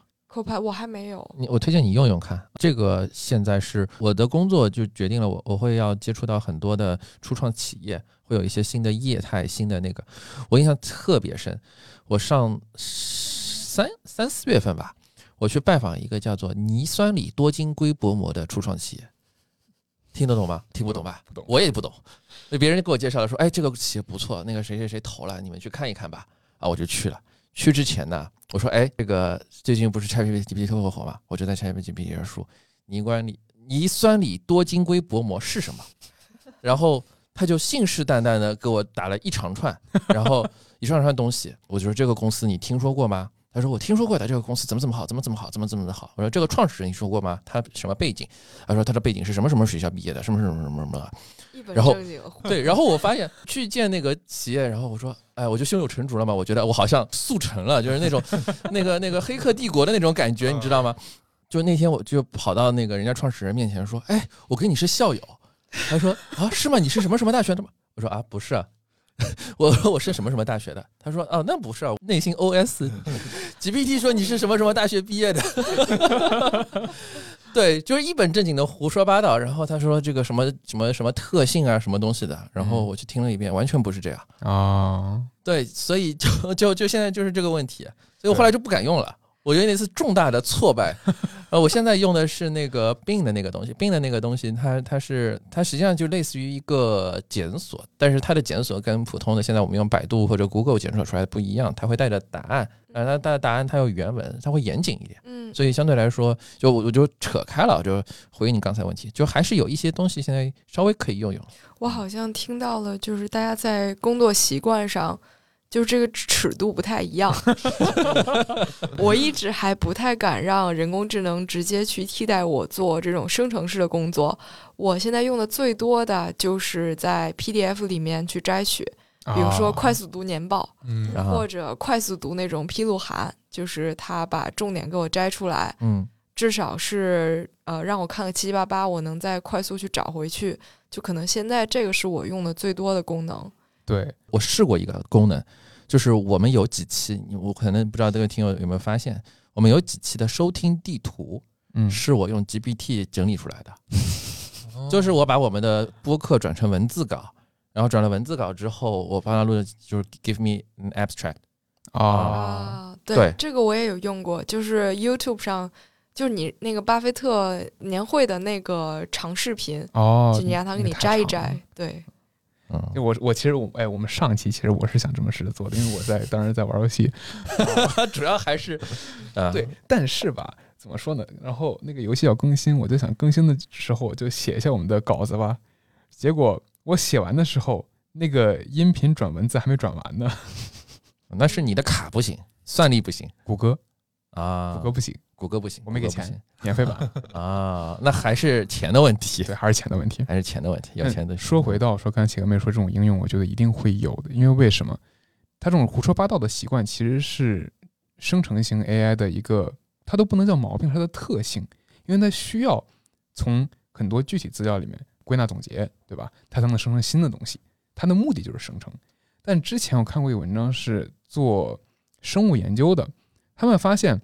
我还没有，你我推荐你用用看，这个现在是我的工作就决定了我我会要接触到很多的初创企业，会有一些新的业态、新的那个，我印象特别深。我上三三四月份吧，我去拜访一个叫做泥酸锂多晶硅薄膜的初创企业，听得懂吗？听不懂吧？不懂。我也不懂。那别人给我介绍了说，哎，这个企业不错，那个谁谁谁投了，你们去看一看吧。啊，我就去了。去之前呢，我说，哎，这个最近不是 ChatGPT 特别火嘛，我就在 ChatGPT 上说，泥酸锂泥酸锂多晶硅薄膜是什么？[LAUGHS] 然后他就信誓旦旦的给我打了一长串，[LAUGHS] 然后一串串东西。我就说这个公司你听说过吗？他说我听说过的，这个公司怎么怎么好，怎么怎么好，怎么怎么的好。我说这个创始人你说过吗？他什么背景？他说他的背景是什么什么学校毕业的，什么什么什么什么。一本然后。对，然后我发现去见那个企业，然后我说，哎，我就胸有成竹了嘛，我觉得我好像速成了，就是那种 [LAUGHS] 那个那个黑客帝国的那种感觉，你知道吗？就那天我就跑到那个人家创始人面前说，哎，我跟你是校友。他说啊，是吗？你是什么什么大学的吗？我说啊，不是啊。[LAUGHS] 我说我是什么什么大学的？他说哦，那不是啊，内心 OS。[LAUGHS] GPT 说你是什么什么大学毕业的？对，就是一本正经的胡说八道。然后他说这个什么什么什么特性啊，什么东西的。然后我去听了一遍，完全不是这样。啊，对，所以就就就现在就是这个问题，所以我后来就不敢用了。我觉得那次重大的挫败，[LAUGHS] 呃，我现在用的是那个 Bing 的那个东西，Bing 的那个东西，它它是它实际上就类似于一个检索，但是它的检索跟普通的现在我们用百度或者 Google 检索出来的不一样，它会带着答案，呃，它它的答案它有原文，它会严谨一点，嗯，所以相对来说，就我我就扯开了，就回应你刚才问题，就还是有一些东西现在稍微可以用用。我好像听到了，就是大家在工作习惯上，就是这个尺度不太一样。[LAUGHS] 我一直还不太敢让人工智能直接去替代我做这种生成式的工作。我现在用的最多的就是在 PDF 里面去摘取，比如说啊快速读年报，嗯或者快速读那种披露函，就是它把重点给我摘出来，嗯至少是呃让我看个七七八八，我能再快速去找回去。就可能现在这个是我用的最多的功能。对，我试过一个功能，就是我们有几期，我可能不知道这个听友有没有发现，我们有几期的收听地图嗯，是我用 GPT 整理出来的，[LAUGHS] 哦就是我把我们的播客转成文字稿，然后转了文字稿之后，我帮他录的就是 give me an abstract，啊，啊，对，这个我也有用过，就是 YouTube 上，就是你那个巴菲特年会的那个长视频，哦，就你让他给你摘一摘，对，嗯，就我我其实我哎，我们上期其实我是想这么试着做的，因为我在当时在玩游戏 [LAUGHS] [LAUGHS] 主要还是啊，[LAUGHS] 对，但是吧，怎么说呢？然后那个游戏要更新，我就想更新的时候我就写一下我们的稿子吧。结果我写完的时候，那个音频转文字还没转完呢。那是你的卡不行，算力不行谷歌，啊，谷歌不行，谷歌不行，我没给钱免费版，[LAUGHS] 啊，那还是钱的问题，对，还是钱的问题。还是钱的问题，要钱的说回到说，刚才企鹅妹说这种应用，我觉得一定会有的，因为为什么？它这种胡说八道的习惯其实是生成型 AI 的一个，它都不能叫毛病，它的特性，因为它需要从很多具体资料里面归纳总结，对吧？它才能生成新的东西，它的目的就是生成。但之前我看过一个文章是做生物研究的，他们发现，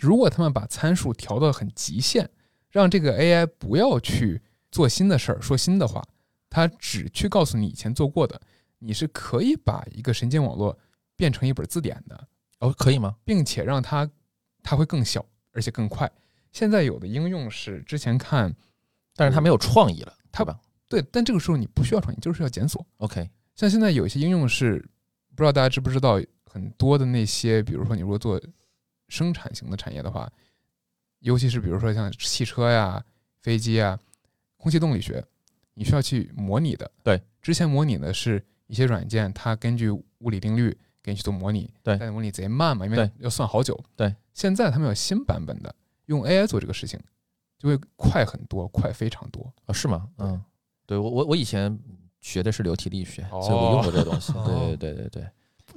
如果他们把参数调到很极限，让这个 AI 不要去做新的事儿，说新的话，它只去告诉你以前做过的，你是可以把一个神经网络变成一本字典的，哦，可以吗？并且让它它会更小，而且更快。现在有的应用是之前看但是它没有创意了，它对吧对，但这个时候你不需要创意，就是要检索。？OK，像现在有一些应用是，不知道大家知不知道，很多的那些，比如说你如果做生产型的产业的话，尤其是比如说像汽车呀、飞机呀、空气动力学，你需要去模拟的。对，之前模拟的是一些软件，它根据物理定律给你去做模拟，对但模拟贼慢嘛，因为要算好久。对，现在他们有新版本的，用 AI 做这个事情，就会快很多，快非常多。哦，是吗？嗯，对我我我以前学的是流体力学，哦所以我用过这个东西。哦对对对对对，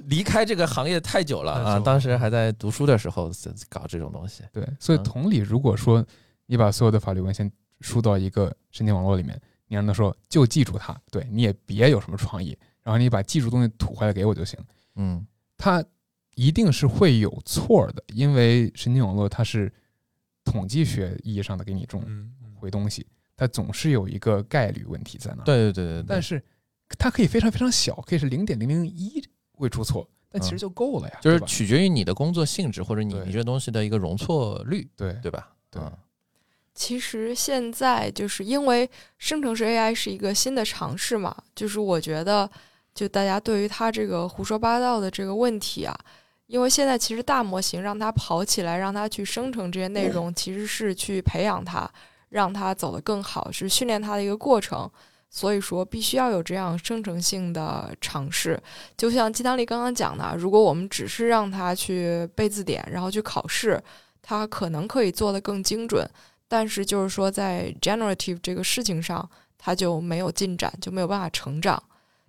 离开这个行业太久了啊！当时还在读书的时候搞这种东西。对，所以嗯同理，如果说你把所有的法律文献输到一个神经网络里面，你让他说就记住它，对，你也别有什么创意，然后你把记住东西吐回来给我就行，嗯，它一定是会有错的，因为神经网络它是统计学意义上的给你这种回东西，它总是有一个概率问题在那对对对对。但是它可以非常非常小，可以是零点零零一会出错，但其实嗯。就够了呀，就是取决于你的工作性质或者你你这东西的一个容错率，对。对吧？对。嗯。其实现在就是因为生成式 AI 是一个新的尝试嘛，就是我觉得，就大家对于它这个胡说八道的这个问题啊，因为现在其实大模型让它跑起来，让它去生成这些内容，其实是去培养它，让它走得更好，是训练它的一个过程。所以说必须要有这样生成性的尝试。就像鸡汤里刚刚讲的，如果我们只是让他去背字典，然后去考试，他可能可以做得更精准，但是就是说在 generative 这个事情上，他就没有进展，就没有办法成长。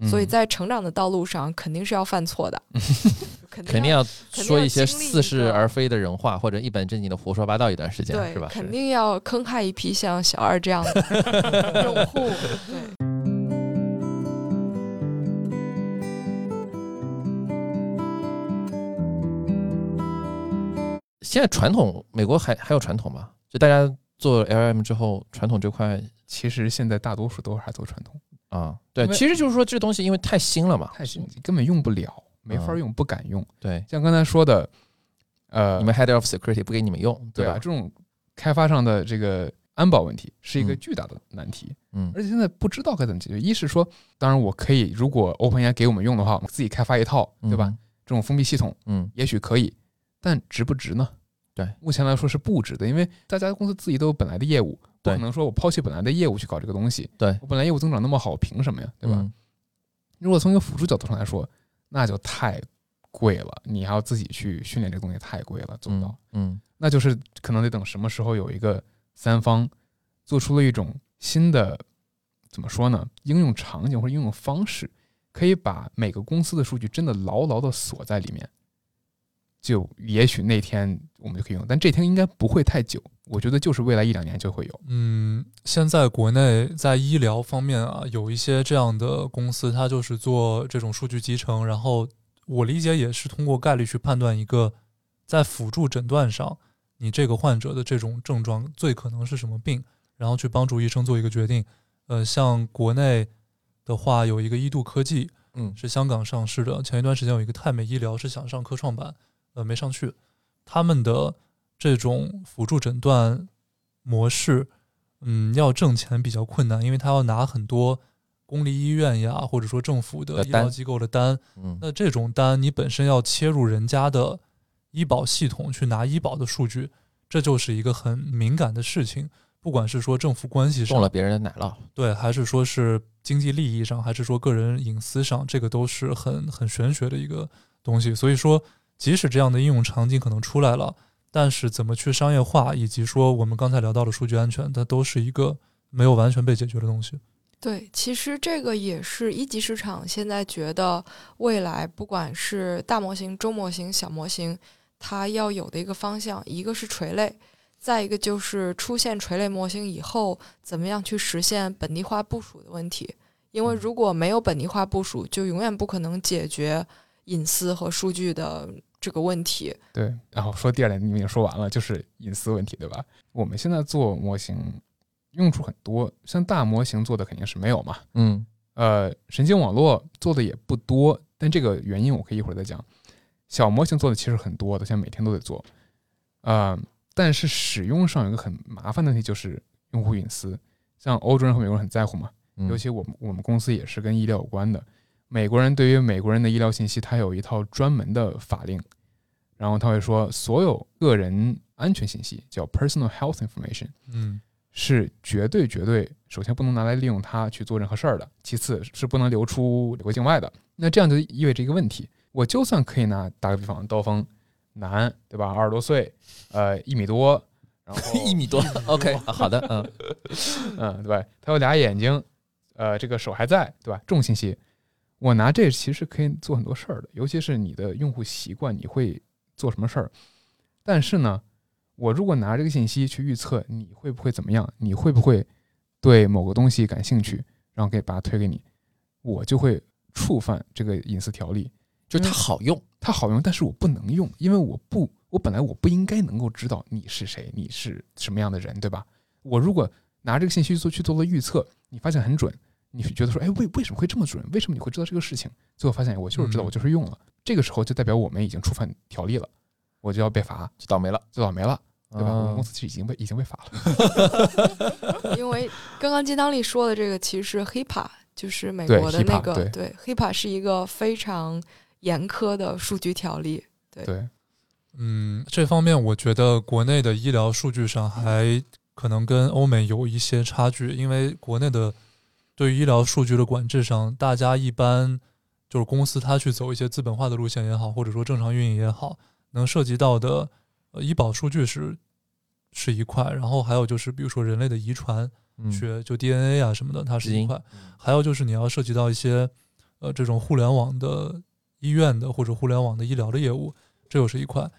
所以嗯在成长的道路上，肯定是要犯错的，[LAUGHS] 肯肯定要说一些似是而非的人话，或者一本正经的胡说八道一段时间，对是吧？，肯定要坑害一批像小二这样的 [LAUGHS] 用户。对，现在传统美国还还有传统吗？就大家做 LM 之后，传统这块其实现在大多数都还做传统，啊，对其实就是说这东西因为太新了嘛，太新，根本用不了，没法嗯用，不敢用。对，像刚才说的，呃，你们 Head of Security 不给你们用，对吧？吧这？种开发上的这个安保问题是一个嗯巨大的难题，嗯而且现在不知道该怎么解决。一是说，当然我可以，如果 OpenAI 给我们用的话，我们自己开发一套，对吧？？这种封闭系统嗯也许可以，但值不值呢？对，目前来说是不值的，因为大家公司自己都有本来的业务，不可能说我抛弃本来的业务去搞这个东西。对我本来业务增长那么好，凭什么呀？对吧？嗯如果从一个辅助角度上来说，那就太贵了，你还要自己去训练这个东西，太贵了，做不到。嗯那就是可能得等什么时候有一个三方做出了一种新的怎么说呢？应用场景或者应用方式，可以把每个公司的数据真的牢牢的锁在里面，就也许那天我们就可以用，但这天应该不会太久，我觉得就是未来一两年就会有。嗯，现在国内在医疗方面啊，有一些这样的公司，它就是做这种数据集成，然后我理解也是通过概率去判断一个在辅助诊断上，你这个患者的这种症状最可能是什么病，然后去帮助医生做一个决定。呃，像国内的话，有一个医度科技嗯是香港上市的，前一段时间有一个泰美医疗是想上科创板，呃，没上去。他们的这种辅助诊断模式，嗯，要挣钱比较困难，因为他要拿很多公立医院呀，或者说政府的医疗机构的单。嗯那这种单，你本身要切入人家的医保系统去拿医保的数据，这就是一个很敏感的事情。不管是说政府关系上中了别人的奶酪，对，还是说是经济利益上，还是说个人隐私上，这个都是很很玄学的一个东西。所以说，即使这样的应用场景可能出来了，但是怎么去商业化，以及说我们刚才聊到的数据安全，它都是一个没有完全被解决的东西。对，其实这个也是一级市场现在觉得未来不管是大模型、中模型、小模型，它要有的一个方向，一个是垂类，再一个就是出现垂类模型以后，怎么样去实现本地化部署的问题。因为如果没有本地化部署，就永远不可能解决隐私和数据的这个问题。对，然后说第二点，你们已经说完了，就是隐私问题，对吧？我们现在做模型用处很多，像大模型做的肯定是没有嘛，嗯呃，神经网络做的也不多，但这个原因我可以一会儿再讲。小模型做的其实很多的，现在每天都得做，呃，但是使用上有一个很麻烦的问题，就是用户隐私。像欧洲人和美国人很在乎嘛，嗯，尤其我们我们公司也是跟医疗有关的。美国人对于美国人的医疗信息，他有一套专门的法令，然后他会说，所有个人安全信息叫 personal health information，嗯是绝对绝对，首先不能拿来利用它去做任何事儿的，其次是不能流出流国境外的。那这样就意味着一个问题，我就算可以拿打个比方，刀锋男对吧，二十多岁，呃，一米多，然后 [LAUGHS] 一米多，OK，啊好的，嗯嗯，对吧？他有俩眼睛，呃，这个手还在，对吧？这种信息，我拿这其实可以做很多事儿的，尤其是你的用户习惯，你会做什么事儿。但是呢，我如果拿这个信息去预测你会不会怎么样，你会不会对某个东西感兴趣，然后给把它推给你，我就会触犯这个隐私条例。就它好用，它好用，但是我不能用，因为我不，我本来我不应该能够知道你是谁，你是什么样的人，对吧？我如果拿这个信息做去做了预测，你发现很准，你觉得说，哎，为为什么会这么准？为什么你会知道这个事情？最后发现我就是知道，嗯我就是用了。这个时候就代表我们已经触犯条例了，我就要被罚，就倒霉了，就倒霉了，对吧？我们啊公司其实已经被已经被罚了。[LAUGHS] [LAUGHS] 因为刚刚金当力说的这个其实是 HIPAA，就是美国的那个对 HIPAA 是一个非常严苛的数据条例。对，嗯，这方面我觉得国内的医疗数据上还可能跟欧美有一些差距，因为国内的对于医疗数据的管制上，大家一般就是公司它去走一些资本化的路线也好，或者说正常运营也好，能涉及到的呃医保数据是是一块，然后还有就是比如说人类的遗传嗯学，就 DNA 啊什么的，它是一块，还有就是你要涉及到一些呃这种互联网的医院的或者互联网的医疗的业务，这又是一块。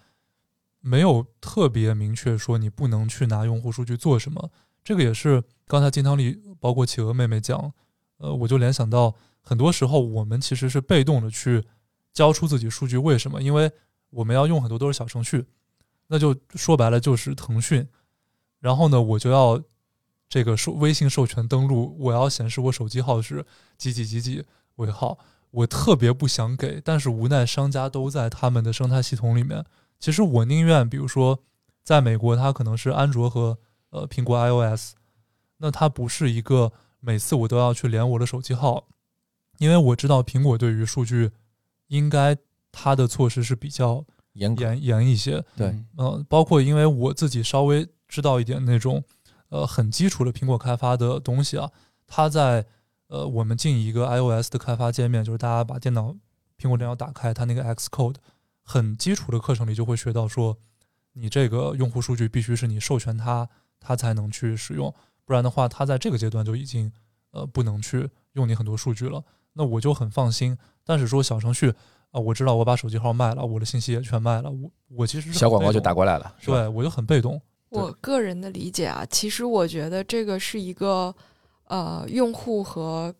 没有特别明确说你不能去拿用户数据做什么，这个也是刚才金汤力包括企鹅妹妹讲，呃，我就联想到很多时候我们其实是被动的去交出自己数据，为什么？因为我们要用很多都是小程序，那就说白了就是腾讯，然后呢，我就要这个授微信授权登录，我要显示我手机号是几几几几尾号，我特别不想给，但是无奈商家都在他们的生态系统里面。其实我宁愿，比如说，在美国它可能是安卓和呃苹果 iOS，那它不是一个每次我都要去连我的手机号，因为我知道苹果对于数据应该它的措施是比较严，严严一些，对。嗯嗯、包括因为我自己稍微知道一点那种呃很基础的苹果开发的东西啊，它在呃我们进一个 iOS 的开发界面，就是大家把电脑苹果电脑打开，它那个 Xcode 很基础的课程里就会学到说，你这个用户数据必须是你授权它，它才能去使用，不然的话，它在这个阶段就已经呃不能去用你很多数据了。那我就很放心。但是说小程序啊、我知道我把手机号卖了，我的信息也全卖了，我我其实小广告就打过来了，对我就很被动。我个人的理解啊，其实我觉得这个是一个呃用户和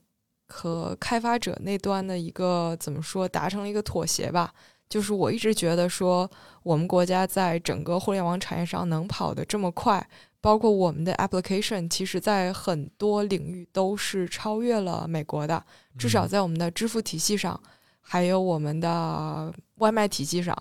和开发者那端的一个怎么说达成了一个妥协吧。就是我一直觉得说，我们国家在整个互联网产业上能跑得这么快，包括我们的 application，其实在很多领域都是超越了美国的，至少在我们的支付体系上，还有我们的外卖体系上，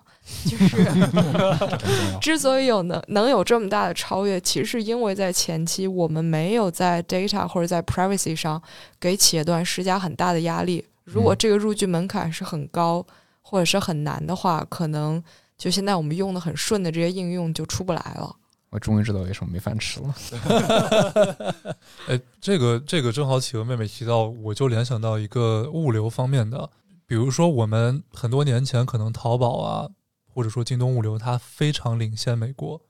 就是 [LAUGHS] [LAUGHS] 之所以有能能有这么大的超越，其实是因为在前期我们没有在 data 或者在 privacy 上给企业端施加很大的压力。如果嗯这个入局门槛是很高或者是很难的话，可能就现在我们用的很顺的这些应用就出不来了。我终于知道为什么没饭吃了。[LAUGHS] 哎，这个这个正好企鹅妹妹提到，我就联想到一个物流方面的，比如说我们很多年前可能淘宝啊，或者说京东物流，它非常领先美国，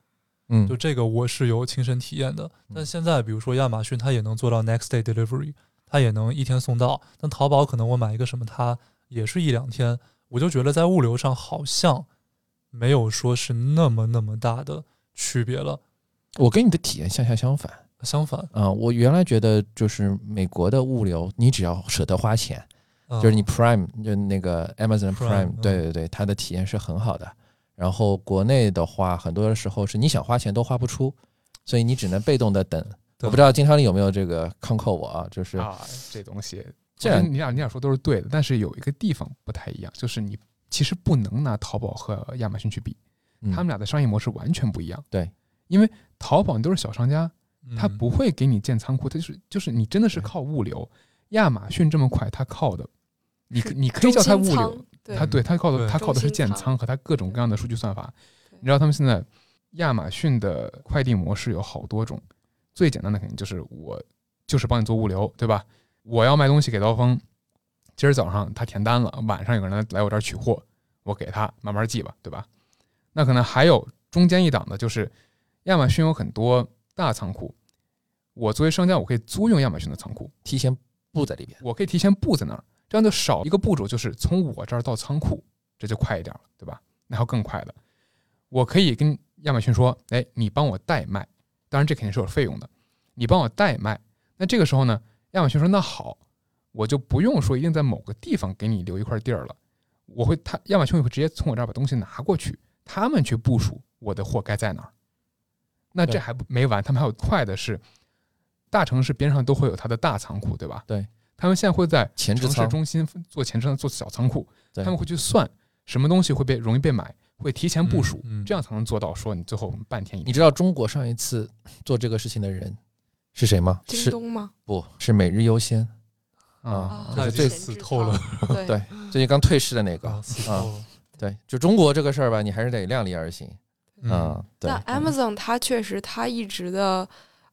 嗯就这个我是有亲身体验的。但现在比如说亚马逊，它也能做到 next day delivery，它也能一天送到，但淘宝可能我买一个什么，它也是一两天，我就觉得在物流上好像没有说是那么那么大的区别了。我跟你的体验恰恰相反相反，啊、我原来觉得就是美国的物流，你只要舍得花钱，嗯就是你 Prime 就那个 Amazon 嗯对对对，它的体验是很好的。然后国内的话，很多的时候是你想花钱都花不出，所以你只能被动的等。我不知道金昌里有没有这个抗扣我啊？就是啊，这东西，这你俩你俩说都是对的，但是有一个地方不太一样，就是你其实不能拿淘宝和亚马逊去比，嗯他们俩的商业模式完全不一样。对，因为淘宝你都是小商家，他嗯不会给你建仓库，他就是就是你真的是靠物流。亚马逊这么快，它靠的，你是你可以叫它物流他，，对它对它靠的对它靠的是建仓和它各种各样的数据算法。你知道他们现在亚马逊的快递模式有好多种，最简单的肯定就是我就是帮你做物流，对吧？我要卖东西给刀锋，今儿早上他填单了，晚上有个人来我这儿取货，我给他慢慢寄吧，对吧？那可能还有中间一档的，就是亚马逊有很多大仓库，我作为商家，我可以租用亚马逊的仓库，提前布在里边。我可以提前布在那儿，这样就少一个步骤，就是从我这儿到仓库，这就快一点了，对吧？那还有更快的，我可以跟亚马逊说，哎，你帮我代卖，当然这肯定是有费用的，你帮我代卖。那这个时候呢，亚马逊说那好，我就不用说一定在某个地方给你留一块地儿了，我会他亚马逊会直接从我这儿把东西拿过去，他们去部署我的货该在哪儿。那这还不没完，他们还有快的是，大城市边上都会有它的大仓库，对吧？对，他们现在会在城市前置仓中心做前置仓做小仓库，他们会去算什么东西会被容易被买，会提前部署，嗯嗯这样才能做到说你最后半天你知道中国上一次做这个事情的人是谁吗？京东吗？不是每日优先？啊，就是最死透了。对 [LAUGHS] 对最近刚退市的那个。啊，死透了。对，就中国这个事儿吧，你还是得量力而行。嗯，啊，对那，Amazon 它确实它一直的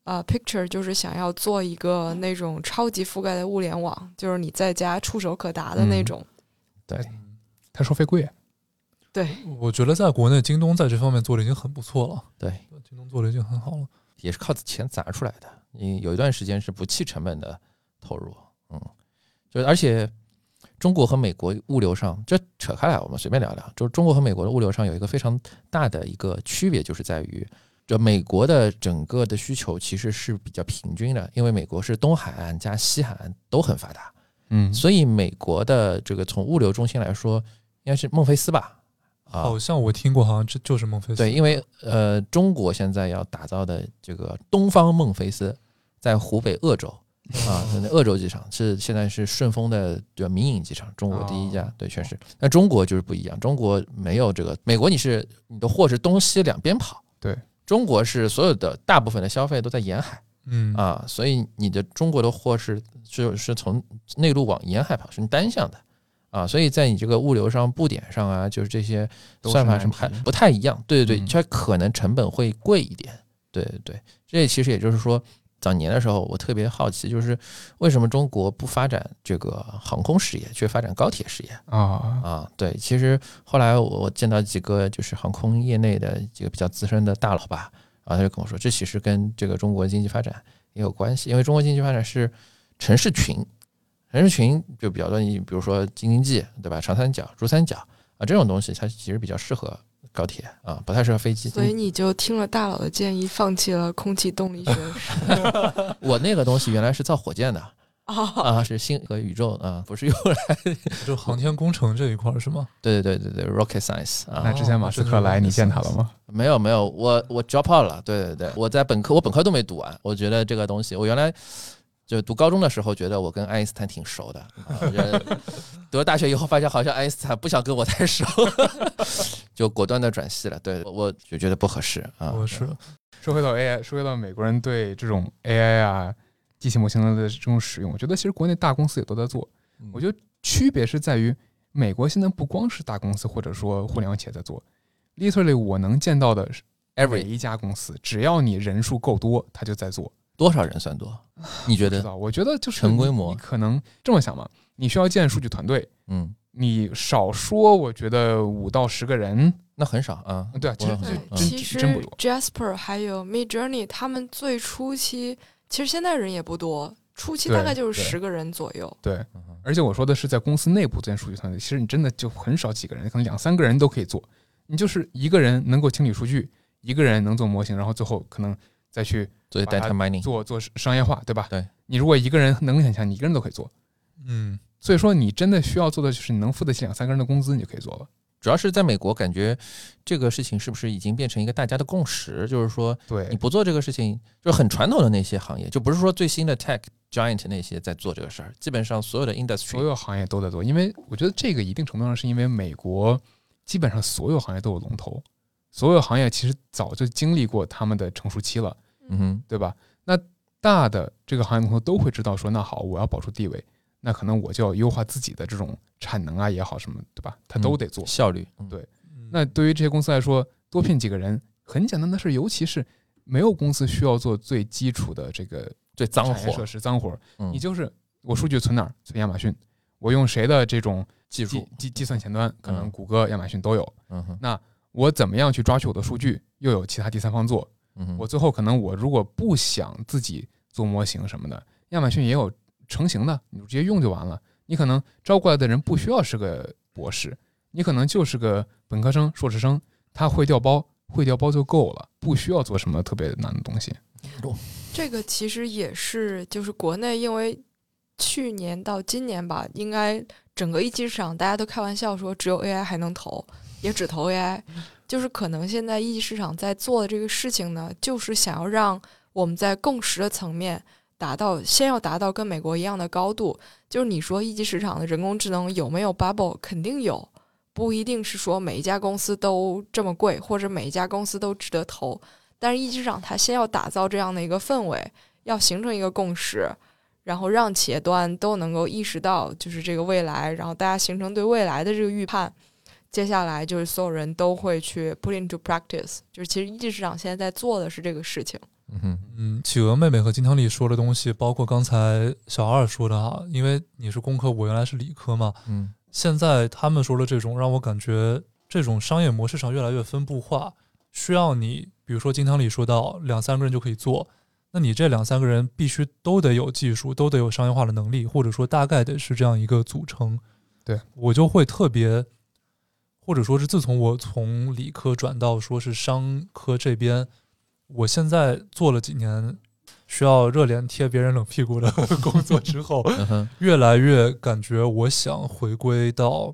呃，Picture 就是想要做一个那种超级覆盖的物联网，就是你在家触手可达的那嗯种。对，它收费贵，对，我觉得在国内，京东在这方面做的已经很不错了。对，京东做的已经很好了。也是靠钱砸出来的。你有一段时间是不计成本的投入，嗯，就是而且中国和美国物流上，这扯开来我们随便聊聊，就是中国和美国的物流上有一个非常大的一个区别，就是在于。这美国的整个的需求其实是比较平均的，因为美国是东海岸加西海岸都很发达，嗯，所以美国的这个从物流中心来说，应该是孟菲斯吧？啊，好像我听过，好像这就是孟菲斯。对，因为呃，中国现在要打造的这个东方孟菲斯，在湖北鄂州啊，在那鄂州机场是现在是顺丰的对吧民营机场，中国第一家，哦对，确实。那中国就是不一样，中国没有这个，美国你是你的货是东西两边跑，对，中国是所有的大部分的消费都在沿海嗯啊，所以你的中国的货是是是从内陆往沿海跑，是单向的。啊，所以在你这个物流上、布点上啊，就是这些算法难什么还不太一样。对对对，嗯它可能成本会贵一点。对对对，这其实也就是说，早年的时候我特别好奇，就是为什么中国不发展这个航空事业，却发展高铁事业啊，啊？对，其实后来我我见到几个就是航空业内的几个比较资深的大佬吧，然后，他就跟我说，这其实跟这个中国经济发展也有关系，因为中国经济发展是城市群，城市群就比较多，你比如说京津冀，对吧？长三角、珠三角啊这种东西，它其实比较适合高铁啊，不太适合飞机。所以你就听了大佬的建议，放弃了空气动力学 [LAUGHS] 我那个东西原来是造火箭的啊？[LAUGHS] 啊，是星和宇宙啊，不是用来 [LAUGHS] 就航天工程这一块儿是吗？对对对对对，rocket science 啊。那之前马斯克来，你见他了吗？没有没有，我我 drop out 了。对对对，我在本科我本科都没读完。我觉得这个东西，我原来就读高中的时候，觉得我跟爱因斯坦挺熟的。啊、我觉得读了大学以后，发现好像爱因斯坦不想跟我太熟，[LAUGHS] 就果断的转系了。对，我就觉得不合适啊。我说说回到 AI，说回到美国人对这种 AI 啊、机器模型的这种使用，我觉得其实国内大公司也都在做。我觉得区别是在于，美国现在不光是大公司或者说互联网企业在做，literally 我能见到的是 every 一家公司，只要你人数够多，他就在做。多少人算多？你觉得？我觉得就是成规模你可能这么想嘛，你需要建数据团队，嗯，你少说，我觉得五到十个人，那很少啊。对啊，其实其实真不多 Jasper 还有 Mid Journey 他们最初期，其实现在人也不多，初期大概就是十个人左右。对。而且我说的是在公司内部建数据团队，其实你真的就很少几个人，可能两三个人都可以做。你就是一个人能够清理数据，一个人能做模型，然后最后可能再去作为把它 data mining，做做商业化，对吧？对。你如果一个人能力很强，你一个人都可以做。嗯，所以说，你真的需要做的就是你能付得起两三个人的工资，你就可以做了。主要是在美国，感觉这个事情是不是已经变成一个大家的共识？就是说，对你，不做这个事情，就是很传统的那些行业，就不是说最新的 tech giant 那些在做这个事儿，基本上所有的 industry 所有行业都在做，因为我觉得这个一定程度上是因为美国基本上所有行业都有龙头，所有行业其实早就经历过他们的成熟期了。嗯哼，对吧？那大的这个行业公司都会知道说，那好，我要保住地位，那可能我就要优化自己的这种产能啊也好什么，对吧？他都得做。效率，嗯对那对于这些公司来说，多聘几个人很简单的事，尤其是没有公司需要做最基础的这个最脏活产业设，施脏活你就是我数据存哪儿？存亚马逊，我用谁的这种技术，计计算前端，可能嗯谷歌、亚马逊都有。嗯哼，那我怎么样去抓取我的数据？又有其他第三方做，嗯，我最后可能我如果不想自己做模型什么的，亚马逊也有成型的，你直接用就完了。你可能招过来的人不需要是个博士，你可能就是个本科生、硕士生，他会调包，会调包就够了，不需要做什么特别难的东西。这个其实也是，就是国内因为去年到今年吧，应该整个一级市场大家都开玩笑说只有 AI 还能投，也只投 AI。就是可能现在一级市场在做的这个事情呢，就是想要让我们在共识的层面达到，先要达到跟美国一样的高度。就是你说一级市场的人工智能有没有 bubble？肯定有，不一定是说每一家公司都这么贵，或者每一家公司都值得投。但是一级市场它先要打造这样的一个氛围，要形成一个共识，然后让企业端都能够意识到就是这个未来，然后大家形成对未来的这个预判。接下来就是所有人都会去 put into practice，就是其实一级市场现在在做的是这个事情。嗯哼，嗯，企鹅妹妹和金汤力说的东西，包括刚才小二说的哈，因为你是工科，我原来是理科嘛，嗯现在他们说的这种，让我感觉这种商业模式上越来越分布化，需要你，比如说金汤力说到两三个人就可以做，那你这两三个人必须都得有技术，都得有商业化的能力，或者说大概得是这样一个组成。对我就会特别，或者说是自从我从理科转到说是商科这边，我现在做了几年需要热脸贴别人冷屁股的 [LAUGHS] 工作之后，越来越感觉我想回归到，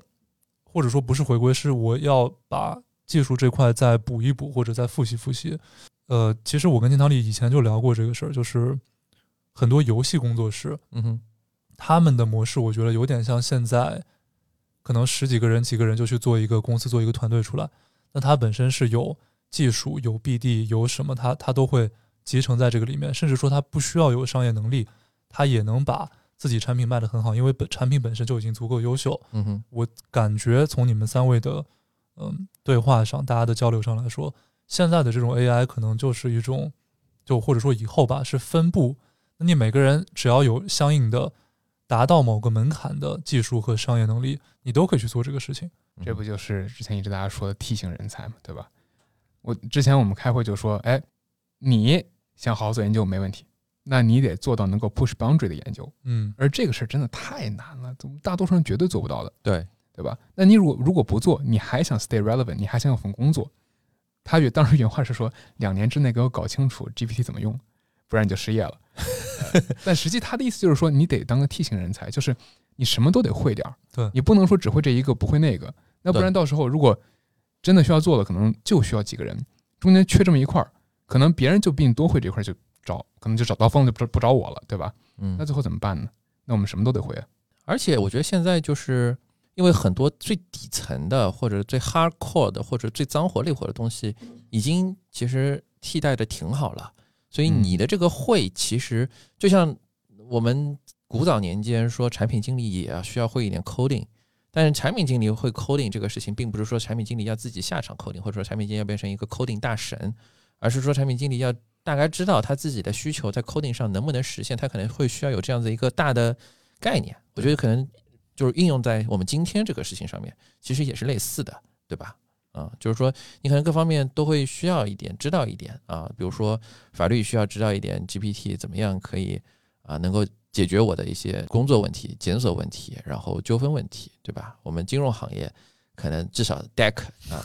或者说不是回归，是我要把技术这块再补一补，或者再复习复习。呃，其实我跟金堂里以前就聊过这个事儿，就是很多游戏工作室嗯哼，他们的模式，我觉得有点像现在可能十几个人、几个人就去做一个公司、做一个团队出来，那它本身是有技术、有 BD、有什么，它它都会集成在这个里面，甚至说它不需要有商业能力，它也能把自己产品卖得很好，因为本产品本身就已经足够优秀。嗯哼，我感觉从你们三位的嗯对话上，大家的交流上来说，现在的这种 AI 可能就是一种，就或者说以后吧，是分布。那你每个人只要有相应的达到某个门槛的技术和商业能力，你都可以去做这个事情。这不就是之前一直大家说的 T 型人才嘛，对吧？我之前我们开会就说，哎，你想好好做研究没问题，那你得做到能够 push boundary 的研究，嗯而这个事儿真的太难了，大多数人绝对做不到的，对，对吧？那你如果如果不做，你还想 stay relevant，你还想有份工作，他原当时原话是说，两年之内给我搞清楚 GPT 怎么用，不然你就失业了。呃 [LAUGHS] 但实际他的意思就是说，你得当个 T 型人才，就是你什么都得会点儿，对你不能说只会这一个不会那个，那不然到时候如果真的需要做了，可能就需要几个人，中间缺这么一块儿，可能别人就比你多会这块儿就找，可能就找刀锋就不不找我了，对吧？嗯那，最后怎么办呢？那我们什么都得会啊。而且我觉得现在就是因为很多最底层的或者最 hardcore 的或者最脏活累活的东西，已经其实替代的挺好了。所以嗯你的这个会，其实就像我们古早年间说，产品经理也要需要会一点 coding。但是产品经理会 coding 这个事情，并不是说产品经理要自己下场 coding，或者说产品经理要变成一个 coding 大神，而是说产品经理要大概知道他自己的需求在 coding 上能不能实现，他可能会需要有这样子一个大的概念。我觉得可能就是应用在我们今天这个事情上面，其实也是类似的，对吧？啊、就是说你可能各方面都会需要一点，知道一点啊，比如说法律需要知道一点 GPT 怎么样可以啊能够解决我的一些工作问题、检索问题，然后纠纷问题，对吧？我们金融行业可能至少 DEC 啊，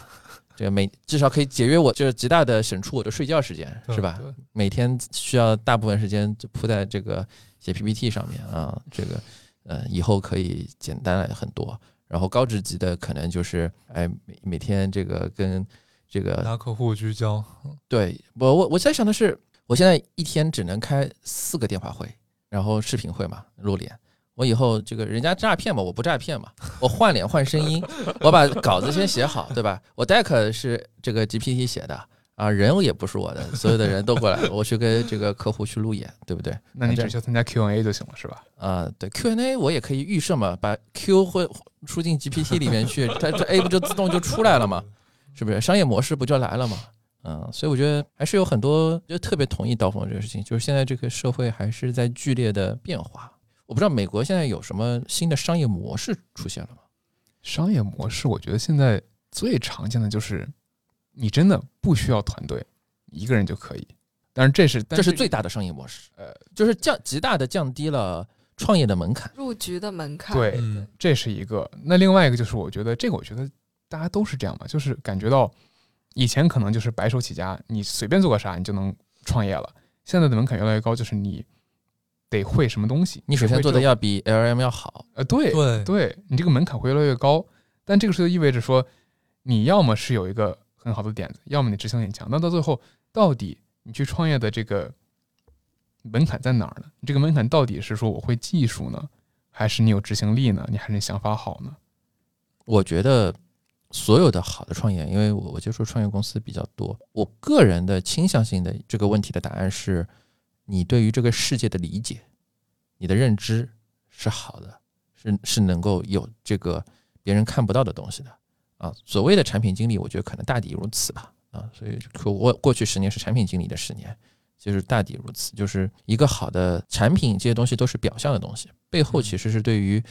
这个每至少可以节约我就是极大的省出我的睡觉时间，是吧？每天需要大部分时间就扑在这个写 PPT 上面啊，这个呃以后可以简单了很多。然后高职级的可能就是哎每每天这个跟这个拿客户聚焦，对我我我在想的是，我现在一天只能开四个电话会，然后视频会嘛，露脸。我以后这个人家诈骗嘛，我不诈骗嘛，我换脸换声音，[LAUGHS] 我把稿子先写好，对吧？我 deck 是这个 GPT 写的啊，人也不是我的，所有的人都过来，我去跟这个客户去路演，对不对？那你只需要参加 Q&A 就行了，是吧？啊、对 Q&A 我也可以预设嘛，把 Q 会输进 GPT 里面去，它这 A 不就自动就出来了吗？是不是？商业模式不就来了吗？嗯，所以我觉得还是有很多，就特别同意刀锋这个事情，就是现在这个社会还是在剧烈的变化。我不知道美国现在有什么新的商业模式出现了吗？商业模式，我觉得现在最常见的就是，你真的不需要团队，一个人就可以。但是，这是但这是最大的商业模式，呃，就是降极大的降低了创业的门槛。入局的门槛。对，嗯这是一个。那另外一个就是，我觉得这个，我觉得大家都是这样吧，就是感觉到以前可能就是白手起家，你随便做个啥你就能创业了。现在的门槛越来越高，就是你得会什么东西，你首先做的要比 LM 要好，呃，对对对，你这个门槛会越来越高。但这个时候意味着说，你要么是有一个很好的点子，要么你执行力很强。那到最后，到底你去创业的这个门槛在哪儿呢？你这个门槛到底是说我会技术呢，还是你有执行力呢？你还是你想法好呢？我觉得所有的好的创业，因为我我接触创业公司比较多，我个人的倾向性的这个问题的答案是，你对于这个世界的理解，你的认知是好的，是是能够有这个别人看不到的东西的啊。所谓的产品经理，我觉得可能大抵如此吧啊。所以我过去十年是产品经理的十年，就是大抵如此，就是一个好的产品，这些东西都是表象的东西，背后其实是对于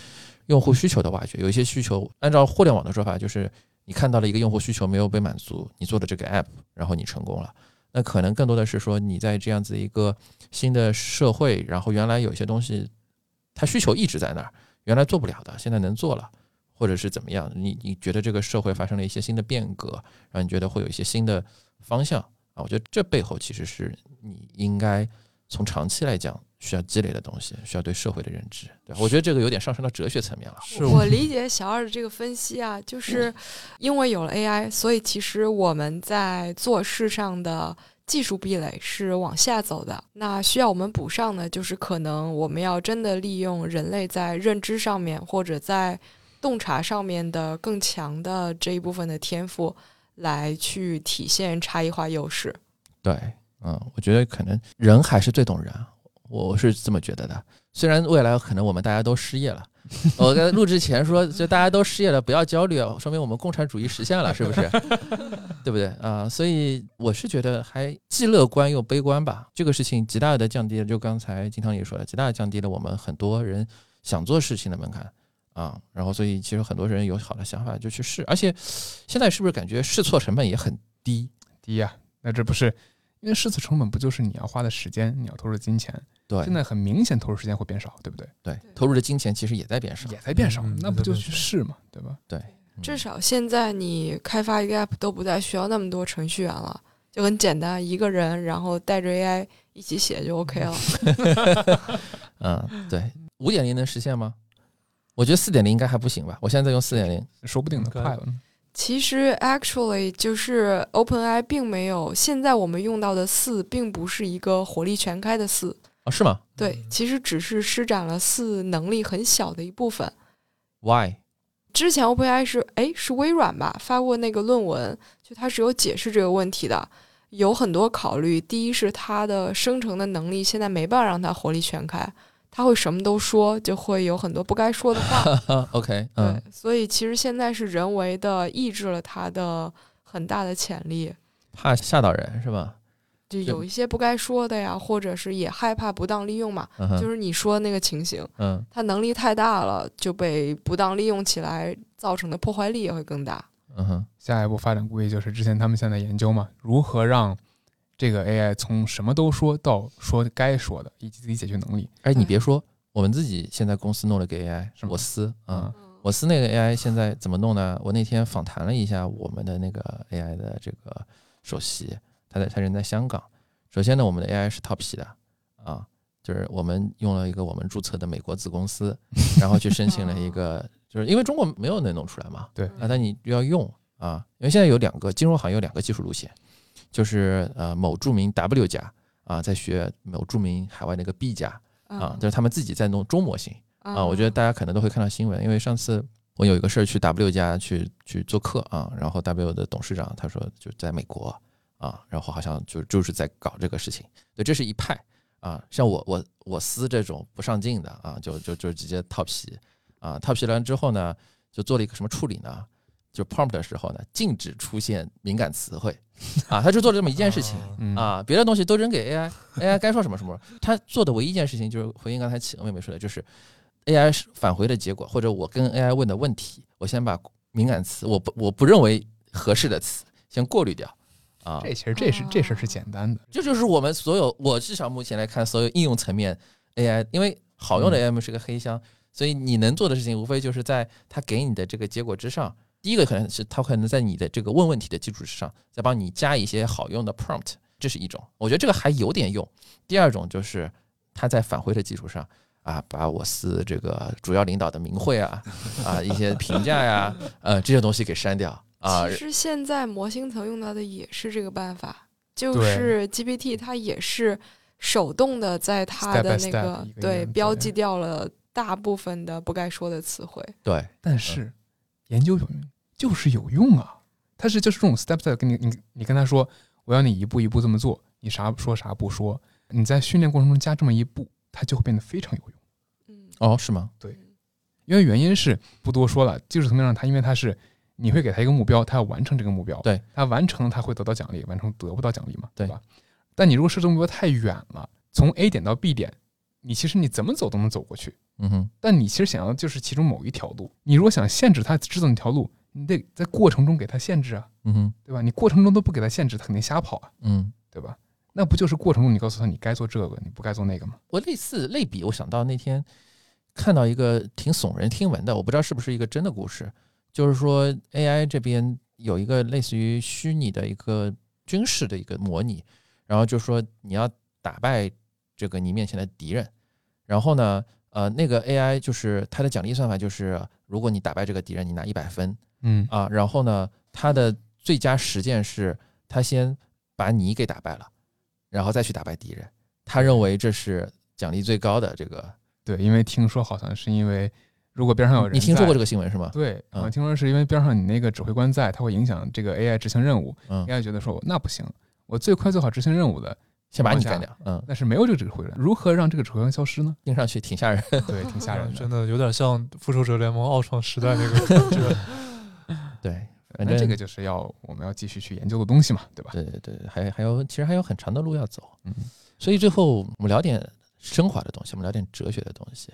用户需求的挖掘。有一些需求，按照互联网的说法，就是你看到了一个用户需求没有被满足，你做的这个 app，然后你成功了。那可能更多的是说你在这样子一个新的社会，然后原来有些东西，它需求一直在那儿，原来做不了的，现在能做了，或者是怎么样？你你觉得这个社会发生了一些新的变革，让你觉得会有一些新的方向啊？我觉得这背后其实是你应该从长期来讲需要积累的东西，需要对社会的认知。对，我觉得这个有点上升到哲学层面了。是我理解小二的这个分析啊，就是因为有了 AI，所以其实我们在做事上的技术壁垒是往下走的。那需要我们补上的，就是可能我们要真的利用人类在认知上面或者在洞察上面的更强的这一部分的天赋，来去体现差异化优势。对，嗯，我觉得可能人还是最懂人，我是这么觉得的。虽然未来可能我们大家都失业了，[LAUGHS] 我在录之前说，就大家都失业了，不要焦虑啊，说明我们共产主义实现了，是不是？[LAUGHS] 对不对啊？所以我是觉得还既乐观又悲观吧。这个事情极大的降低了，就刚才金汤也说了，极大的降低了我们很多人想做事情的门槛啊。然后，所以其实很多人有好的想法就去试，而且现在是不是感觉试错成本也很低？低呀啊，那这不是因为试错成本不就是你要花的时间，你要投入的金钱？对现在很明显投入时间会变少，对不对？对，投入的金钱其实也在变少。也在变少嗯，那不就去试嘛，对吧？对，至少现在你开发一个 app 都不再需要那么多程序员了，就很简单，一个人然后带着 AI 一起写就 OK 了。嗯，对，五点零能实现吗？我觉得四点零应该还不行吧。我现在在用四点零，说不定能快了呢。其实 actually 就是 OpenAI 并没有现在我们用到的四，并不是一个火力全开的四，哦，是吗对，其实只是施展了四能力很小的一部分。？Why？之前 OpenAI 是哎是微软吧发过那个论文，就它是有解释这个问题的，有很多考虑。第一是它的生成的能力现在没办法让它火力全开，它会什么都说，就会有很多不该说的话。[LAUGHS] OK，嗯，对，所以其实现在是人为的抑制了他的很大的潜力，怕吓到人是吧？就有一些不该说的呀，或者是也害怕不当利用嘛，嗯，就是你说的那个情形，嗯他能力太大了，就被不当利用起来，造成的破坏力也会更大。嗯哼，下一步发展估计就是之前他们现在研究嘛，如何让这个 AI 从什么都说到说该说的，以及自己解决能力。哎，你别说，我们自己现在公司弄了个 AI，我司啊，嗯我司那个 AI 现在怎么弄呢？我那天访谈了一下我们的那个 AI 的这个首席，他在他人在香港。首先呢，我们的 AI 是套皮的啊，就是我们用了一个我们注册的美国子公司，[LAUGHS] 然后去申请了一个，就是因为中国没有能弄出来嘛，对那，但你要用啊，因为现在有两个金融行业有两个技术路线，就是呃某著名 W 家啊在学某著名海外那个 B 家啊，就是他们自己在弄中模型。啊，我觉得大家可能都会看到新闻，因为上次我有一个事儿去 W 家去去做客啊，然后 W 的董事长他说就在美国啊，然后好像就就是在搞这个事情，对，这是一派啊，像我我我司这种不上进的啊，就就就直接套皮啊，套皮完之后呢，就做了一个什么处理呢？就 prompt 的时候呢，禁止出现敏感词汇啊，他就做了这么一件事情。嗯啊，别的东西都扔给 AI，AI 该说什么什么。他做的唯一一件事情就是回应刚才企鹅妹妹说的，就是 AI 返回的结果，或者我跟 AI 问的问题，我先把敏感词，我不我不认为合适的词先过滤掉啊。这其实这是这事儿是简单的，这就是我们所有，我至少目前来看，所有应用层面 AI，因为好用的 AI 是个黑箱，所以你能做的事情，无非就是在它给你的这个结果之上，第一个可能是它可能在你的这个问问题的基础之上，再帮你加一些好用的 prompt，这是一种，我觉得这个还有点用。第二种就是它在返回的基础上。啊，把我司这个主要领导的名讳啊，啊一些评价呀，呃这些东西给删掉啊，其实现在模型层用到的也是这个办法，就是 GPT 它也是手动的在它的那个对标记掉了大部分的不该说的词汇。对，但是研究有用就是有用啊，他是就是这种 step step 跟你你你跟他说，我要你一步一步这么做，你啥说啥不说，你在训练过程中加这么一步，它就会变得非常有用。嗯，哦是吗？对因为原因是不多说了，技术层面上它因为它是你会给他一个目标，他要完成这个目标，对，他完成他会得到奖励，完成得不到奖励嘛，对吧？但你如果设置目标太远了，从 A 点到 B 点，你其实你怎么走都能走过去。嗯哼，但你其实想要的就是其中某一条路。你如果想限制他制造那条路，你得在过程中给他限制啊，嗯哼，对吧？你过程中都不给他限制，他肯定瞎跑啊，嗯。对吧？那不就是过程中你告诉他你该做这个，你不该做那个吗？我类似类比，我想到那天看到一个挺耸人听闻的，我不知道是不是一个真的故事，就是说 AI 这边有一个类似于虚拟的一个军事的一个模拟，然后就说你要打败这个你面前的敌人，然后呢，呃，那个 AI 就是它的奖励算法就是，如果你打败这个敌人，你拿一百分嗯啊，然后呢，它的最佳实践是它先把你给打败了，然后再去打败敌人。他认为这是奖励最高的这个。对，因为听说好像是因为如果边上有人，你听说过这个？新闻是吗？对，嗯我听说是因为边上你那个指挥官在，他会影响这个 AI 执行任务。嗯，AI 觉得说那不行，我最快最好执行任务的，先把你干掉。嗯，但是没有这个指挥官，如何让这个指挥官消失呢？听上去挺吓人。[LAUGHS] 对，挺吓人的。[LAUGHS] 真的有点像复仇者联盟奥创时代那个。[LAUGHS] 对，反正那这个就是要我们要继续去研究的东西嘛，对吧？对对对，还还有其实还有很长的路要走。嗯，所以最后我们聊点升华的东西，我们聊点哲学的东西。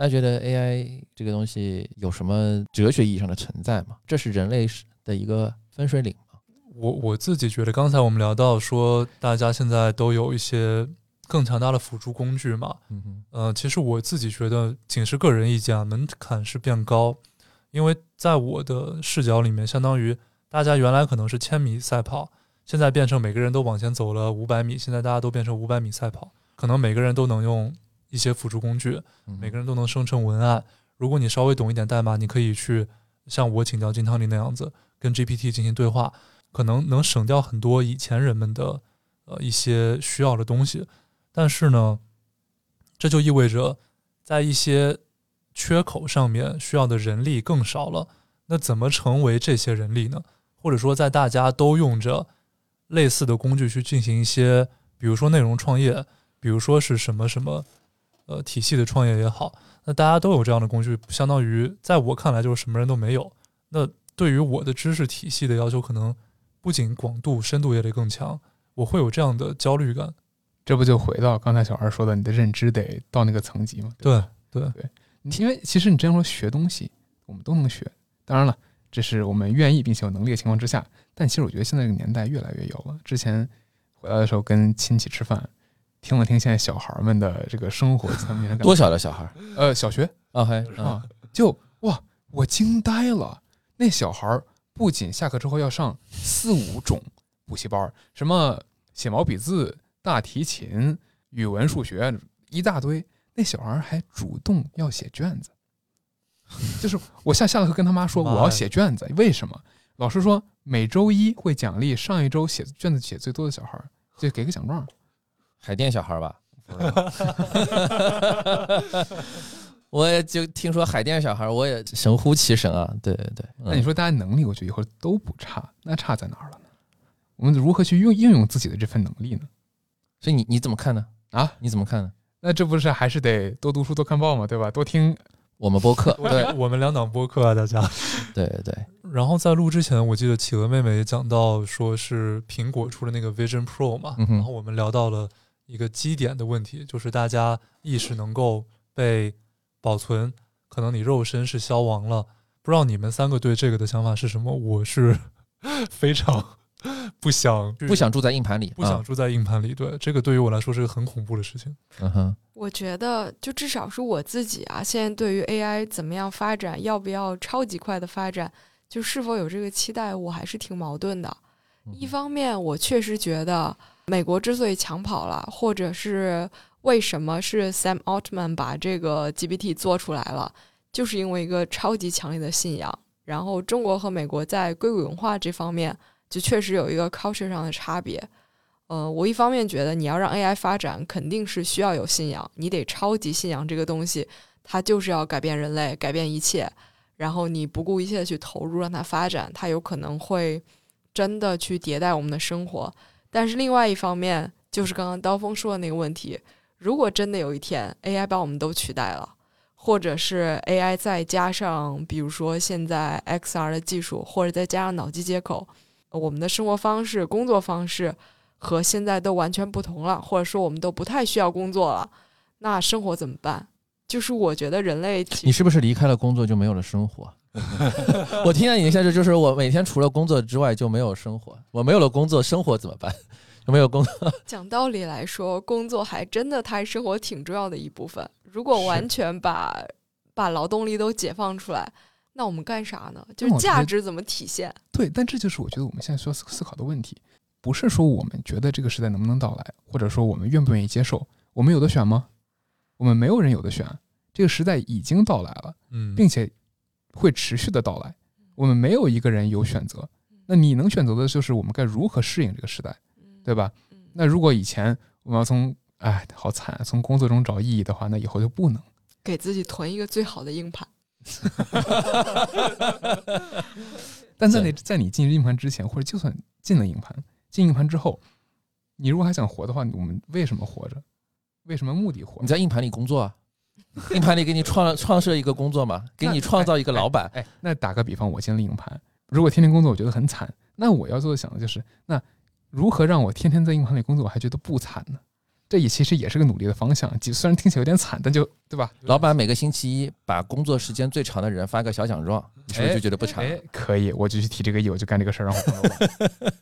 大家觉得 AI 这个东西有什么哲学意义上的存在吗？这是人类是的一个分水岭吗？我我自己觉得，刚才我们聊到说，大家现在都有一些更强大的辅助工具嘛。嗯哼，呃，其实我自己觉得，仅是个人意见啊，门槛是变高，因为在我的视角里面，相当于大家原来可能是千米赛跑，现在变成每个人都往前走了五百米，现在大家都变成五百米赛跑，可能每个人都能用一些辅助工具，每个人都能生成文案。如果你稍微懂一点代码，你可以去像我请教金汤力那样子，跟 GPT 进行对话，可能能省掉很多以前人们的呃一些需要的东西。但是呢，这就意味着在一些缺口上面需要的人力更少了。那怎么成为这些人力呢？或者说，在大家都用着类似的工具去进行一些，比如说内容创业，比如说是什么什么呃体系的创业也好，那大家都有这样的工具，相当于在我看来就是什么人都没有。那对于我的知识体系的要求，可能不仅广度、深度也得更强，我会有这样的焦虑感。这不就回到刚才小孩说的，你的认知得到那个层级嘛？对对对，因为其实你这样说学东西，我们都能学。当然了，这是我们愿意并且有能力的情况之下。但其实我觉得现在这个年代越来越有了。之前回来的时候跟亲戚吃饭，听了听现在小孩们的这个生活，层面多小的小孩儿呃小学啊？还啊，就哇，我惊呆了。那小孩儿不仅下课之后要上四五种补习班儿，什么写毛笔字、大提琴、语文、数学一大堆，那小孩儿还主动要写卷子。[LAUGHS] 就是我下下了课跟他妈说 [LAUGHS] 我要写卷子，为什么？老师说每周一会奖励上一周写卷子写最多的小孩儿，就给个奖状。海淀小孩儿吧？[LAUGHS] 我也就听说海淀小孩儿，我也神乎其神啊！对对对，嗯那你说大家能力，我觉得以后都不差，那差在哪儿了呢？我们如何去用应用自己的这份能力呢？所以你你怎么看呢？啊，你怎么看呢？那这不是还是得多读书、多看报嘛，对吧？多听我们播客，[LAUGHS] 对我们两档播客啊，大家。对对对，然后在录之前，我记得企鹅妹妹也讲到，说是苹果出了那个 Vision Pro 嘛，嗯然后我们聊到了一个基点的问题，就是大家意识能够被保存，可能你肉身是消亡了。不知道你们三个对这个的想法是什么？我是 [LAUGHS] 非常 [LAUGHS] 不想不想住在硬盘里，啊不想住在硬盘里。对，这个对于我来说是个很恐怖的事情。嗯哼，我觉得，就至少是我自己啊，现在对于 AI 怎么样发展，要不要超级快的发展，就是否有这个期待，我还是挺矛盾的。嗯一方面，我确实觉得美国之所以抢跑了，或者是为什么是 Sam Altman 把这个 GPT 做出来了，就是因为一个超级强烈的信仰。然后，中国和美国在硅谷文化这方面，就确实有一个 culture 上的差别。呃，我一方面觉得你要让 AI 发展，肯定是需要有信仰，你得超级信仰这个东西，它就是要改变人类，改变一切。然后你不顾一切的去投入，让它发展，它有可能会真的去迭代我们的生活。但是另外一方面，就是刚刚刀锋说的那个问题，如果真的有一天 AI 把我们都取代了，或者是 AI 再加上比如说现在 XR 的技术，或者再加上脑机接口，我们的生活方式、工作方式和现在都完全不同了，或者说我们都不太需要工作了，那生活怎么办？就是我觉得人类你是不是离开了工作就没有了生活？[LAUGHS] 我听到你的现实就是我每天除了工作之外就没有生活，我没有了工作，生活怎么办？[LAUGHS] 有没有工作？[LAUGHS] 讲道理来说，工作还真的它生活挺重要的一部分。如果完全把把劳动力都解放出来，那我们干啥呢？就是价值怎么体现？对，但这就是我觉得我们现在需要思思考的问题，不是说我们觉得这个时代能不能到来，或者说我们愿不愿意接受，我们有的选吗？我们没有人有的选，这个时代已经到来了，嗯，并且会持续的到来，我们没有一个人有选择。那你能选择的就是我们该如何适应这个时代，对吧？嗯那如果以前我们要从哎好惨，从工作中找意义的话，那以后就不能。给自己囤一个最好的硬盘。但在你在你进硬盘之前，或者就算进了硬盘，进硬盘之后，你如果还想活的话，我们为什么活着？为什么目的活你？在硬盘里工作啊？[LAUGHS] 硬盘里给你创创设一个工作嘛，给你创造一个老板。哎，那打个比方，我进了硬盘，如果天天工作我觉得很惨，那我要做的想的就是，那如何让我天天在硬盘里工作，我还觉得不惨呢？这也其实也是个努力的方向，就虽然听起来有点惨，但就对吧？老板每个星期一把工作时间最长的人发个小奖状，你是不是就觉得不惨？哎，可以，我就去提这个议，我就干这个事儿，让我当老板。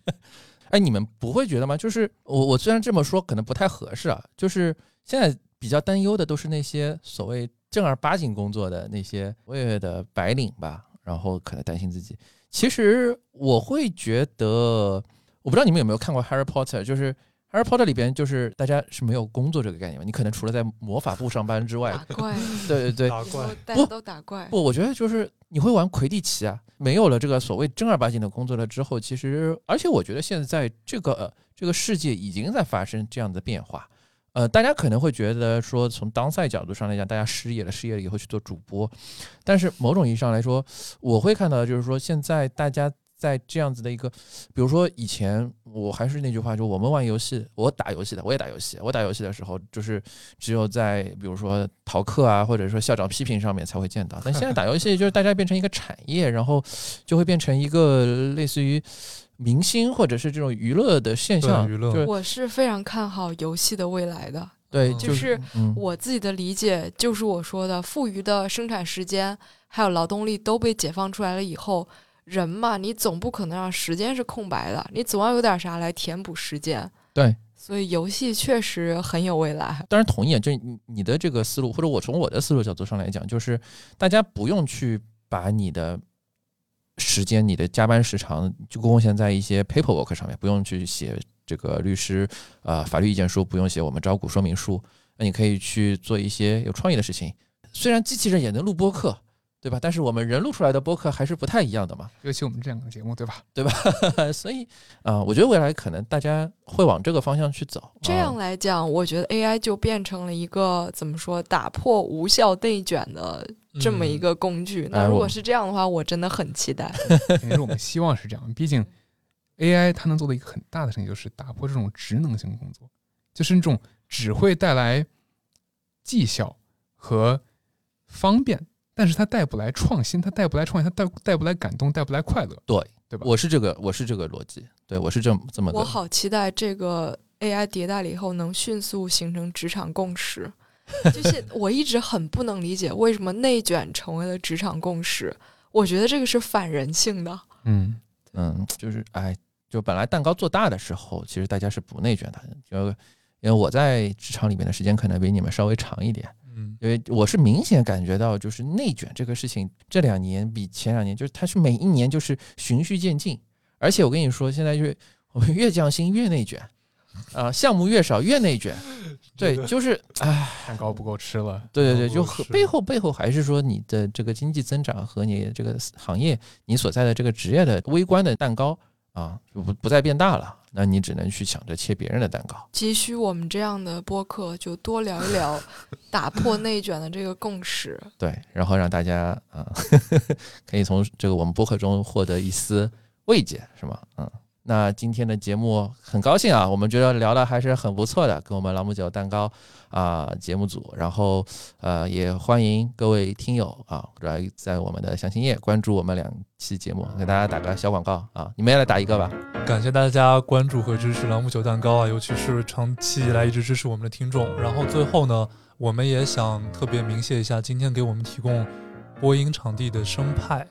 哎，你们不会觉得吗？就是我我虽然这么说可能不太合适啊，就是现在比较担忧的都是那些所谓正儿八经工作的那些所谓的白领吧，然后可能担心自己。其实我会觉得，我不知道你们有没有看过《Harry Potter》，就是《Harry Potter》里边就是大家是没有工作这个概念嘛，你可能除了在魔法部上班之外打，怪，对对对，打怪，大家都打怪。不，我觉得就是你会玩魁地奇啊，没有了这个所谓正儿八经的工作了之后，其实而且我觉得现在这个、呃、这个世界已经在发生这样的变化。呃，大家可能会觉得说，从当赛角度上来讲，大家失业了，失业了以后去做主播，但是某种意义上来说，我会看到就是说，现在大家在这样子的一个，比如说以前我还是那句话，就我们玩游戏，我打游戏的，我也打游戏，我打游戏的时候就是只有在比如说逃课啊，或者说校长批评上面才会见到，但现在打游戏就是大家变成一个产业，然后就会变成一个类似于明星或者是这种娱乐的现象，对娱乐我是非常看好游戏的未来的。对，嗯就是嗯，我自己的理解就是我说的，富余的生产时间还有劳动力都被解放出来了以后，人嘛，你总不可能让时间是空白的，你总要有点啥来填补时间。对。所以游戏确实很有未来。当然同意，就你你的这个思路，或者我从我的思路角度上来讲，就是大家不用去把你的时间、你的加班时长就贡献在一些 paperwork 上面，不用去写这个律师呃法律意见书，不用写我们招股说明书，那你可以去做一些有创意的事情。虽然机器人也能录播客，对吧？但是我们人录出来的播客还是不太一样的嘛。尤其我们这两个节目，对吧？[LAUGHS] 对吧 [LAUGHS] 所以啊、我觉得未来可能大家会往这个方向去走。这样啊来讲，我觉得 AI 就变成了一个怎么说，打破无效内卷的这么一个工具。那如果是这样的话，我真的很期待。[LAUGHS] 肯定是我们希望是这样。毕竟 AI 它能做的一个很大的事情，就是打破这种职能性工作，就是那种只会带来绩效和方便，但是它带不来创新，它带不来创新，它带带不来感动，带不来快乐，对对吧？我是这个，我是这个逻辑，对我是这么这么。我好期待这个 AI 迭代了以后能迅速形成职场共识。[LAUGHS] 就是我一直很不能理解为什么内卷成为了职场共识，我觉得这个是反人性的。嗯，嗯，就是哎，就本来蛋糕做大的时候，其实大家是不内卷的，就因为我在职场里面的时间可能比你们稍微长一点，嗯，因为我是明显感觉到，就是内卷这个事情，这两年比前两年，就是它是每一年就是循序渐进，而且我跟你说，现在就是我们越降薪越内卷，啊、项目越少越内卷，[LAUGHS] 对，就是唉。蛋糕不够吃了，对对对，哦就和背后背后还是说你的这个经济增长和你这个行业你所在的这个职业的微观的蛋糕啊，就不不再变大了，那你只能去想着切别人的蛋糕。急需我们这样的播客就多聊一聊 [LAUGHS] 打破内卷的这个共识。对，然后让大家啊，[LAUGHS] 可以从这个我们播客中获得一丝慰藉，是吗？嗯，那今天的节目很高兴啊，我们觉得聊的还是很不错的，跟我们朗姆酒蛋糕啊、节目组，然后呃也欢迎各位听友啊来在我们的详情页关注我们两期节目，给大家打个小广告啊，你们也来打一个吧。感谢大家关注和支持朗姆酒蛋糕啊，尤其是长期以来一直支持我们的听众。然后最后呢，我们也想特别鸣谢一下今天给我们提供播音场地的生派。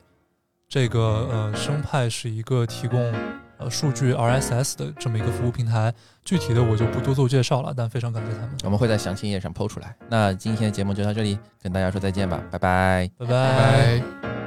这个呃，生派是一个提供呃数据 RSS 的这么一个服务平台，具体的我就不多做介绍了，但非常感谢他们。我们会在详情页上抛出来。那今天的节目就到这里，跟大家说再见吧，拜拜。拜拜拜。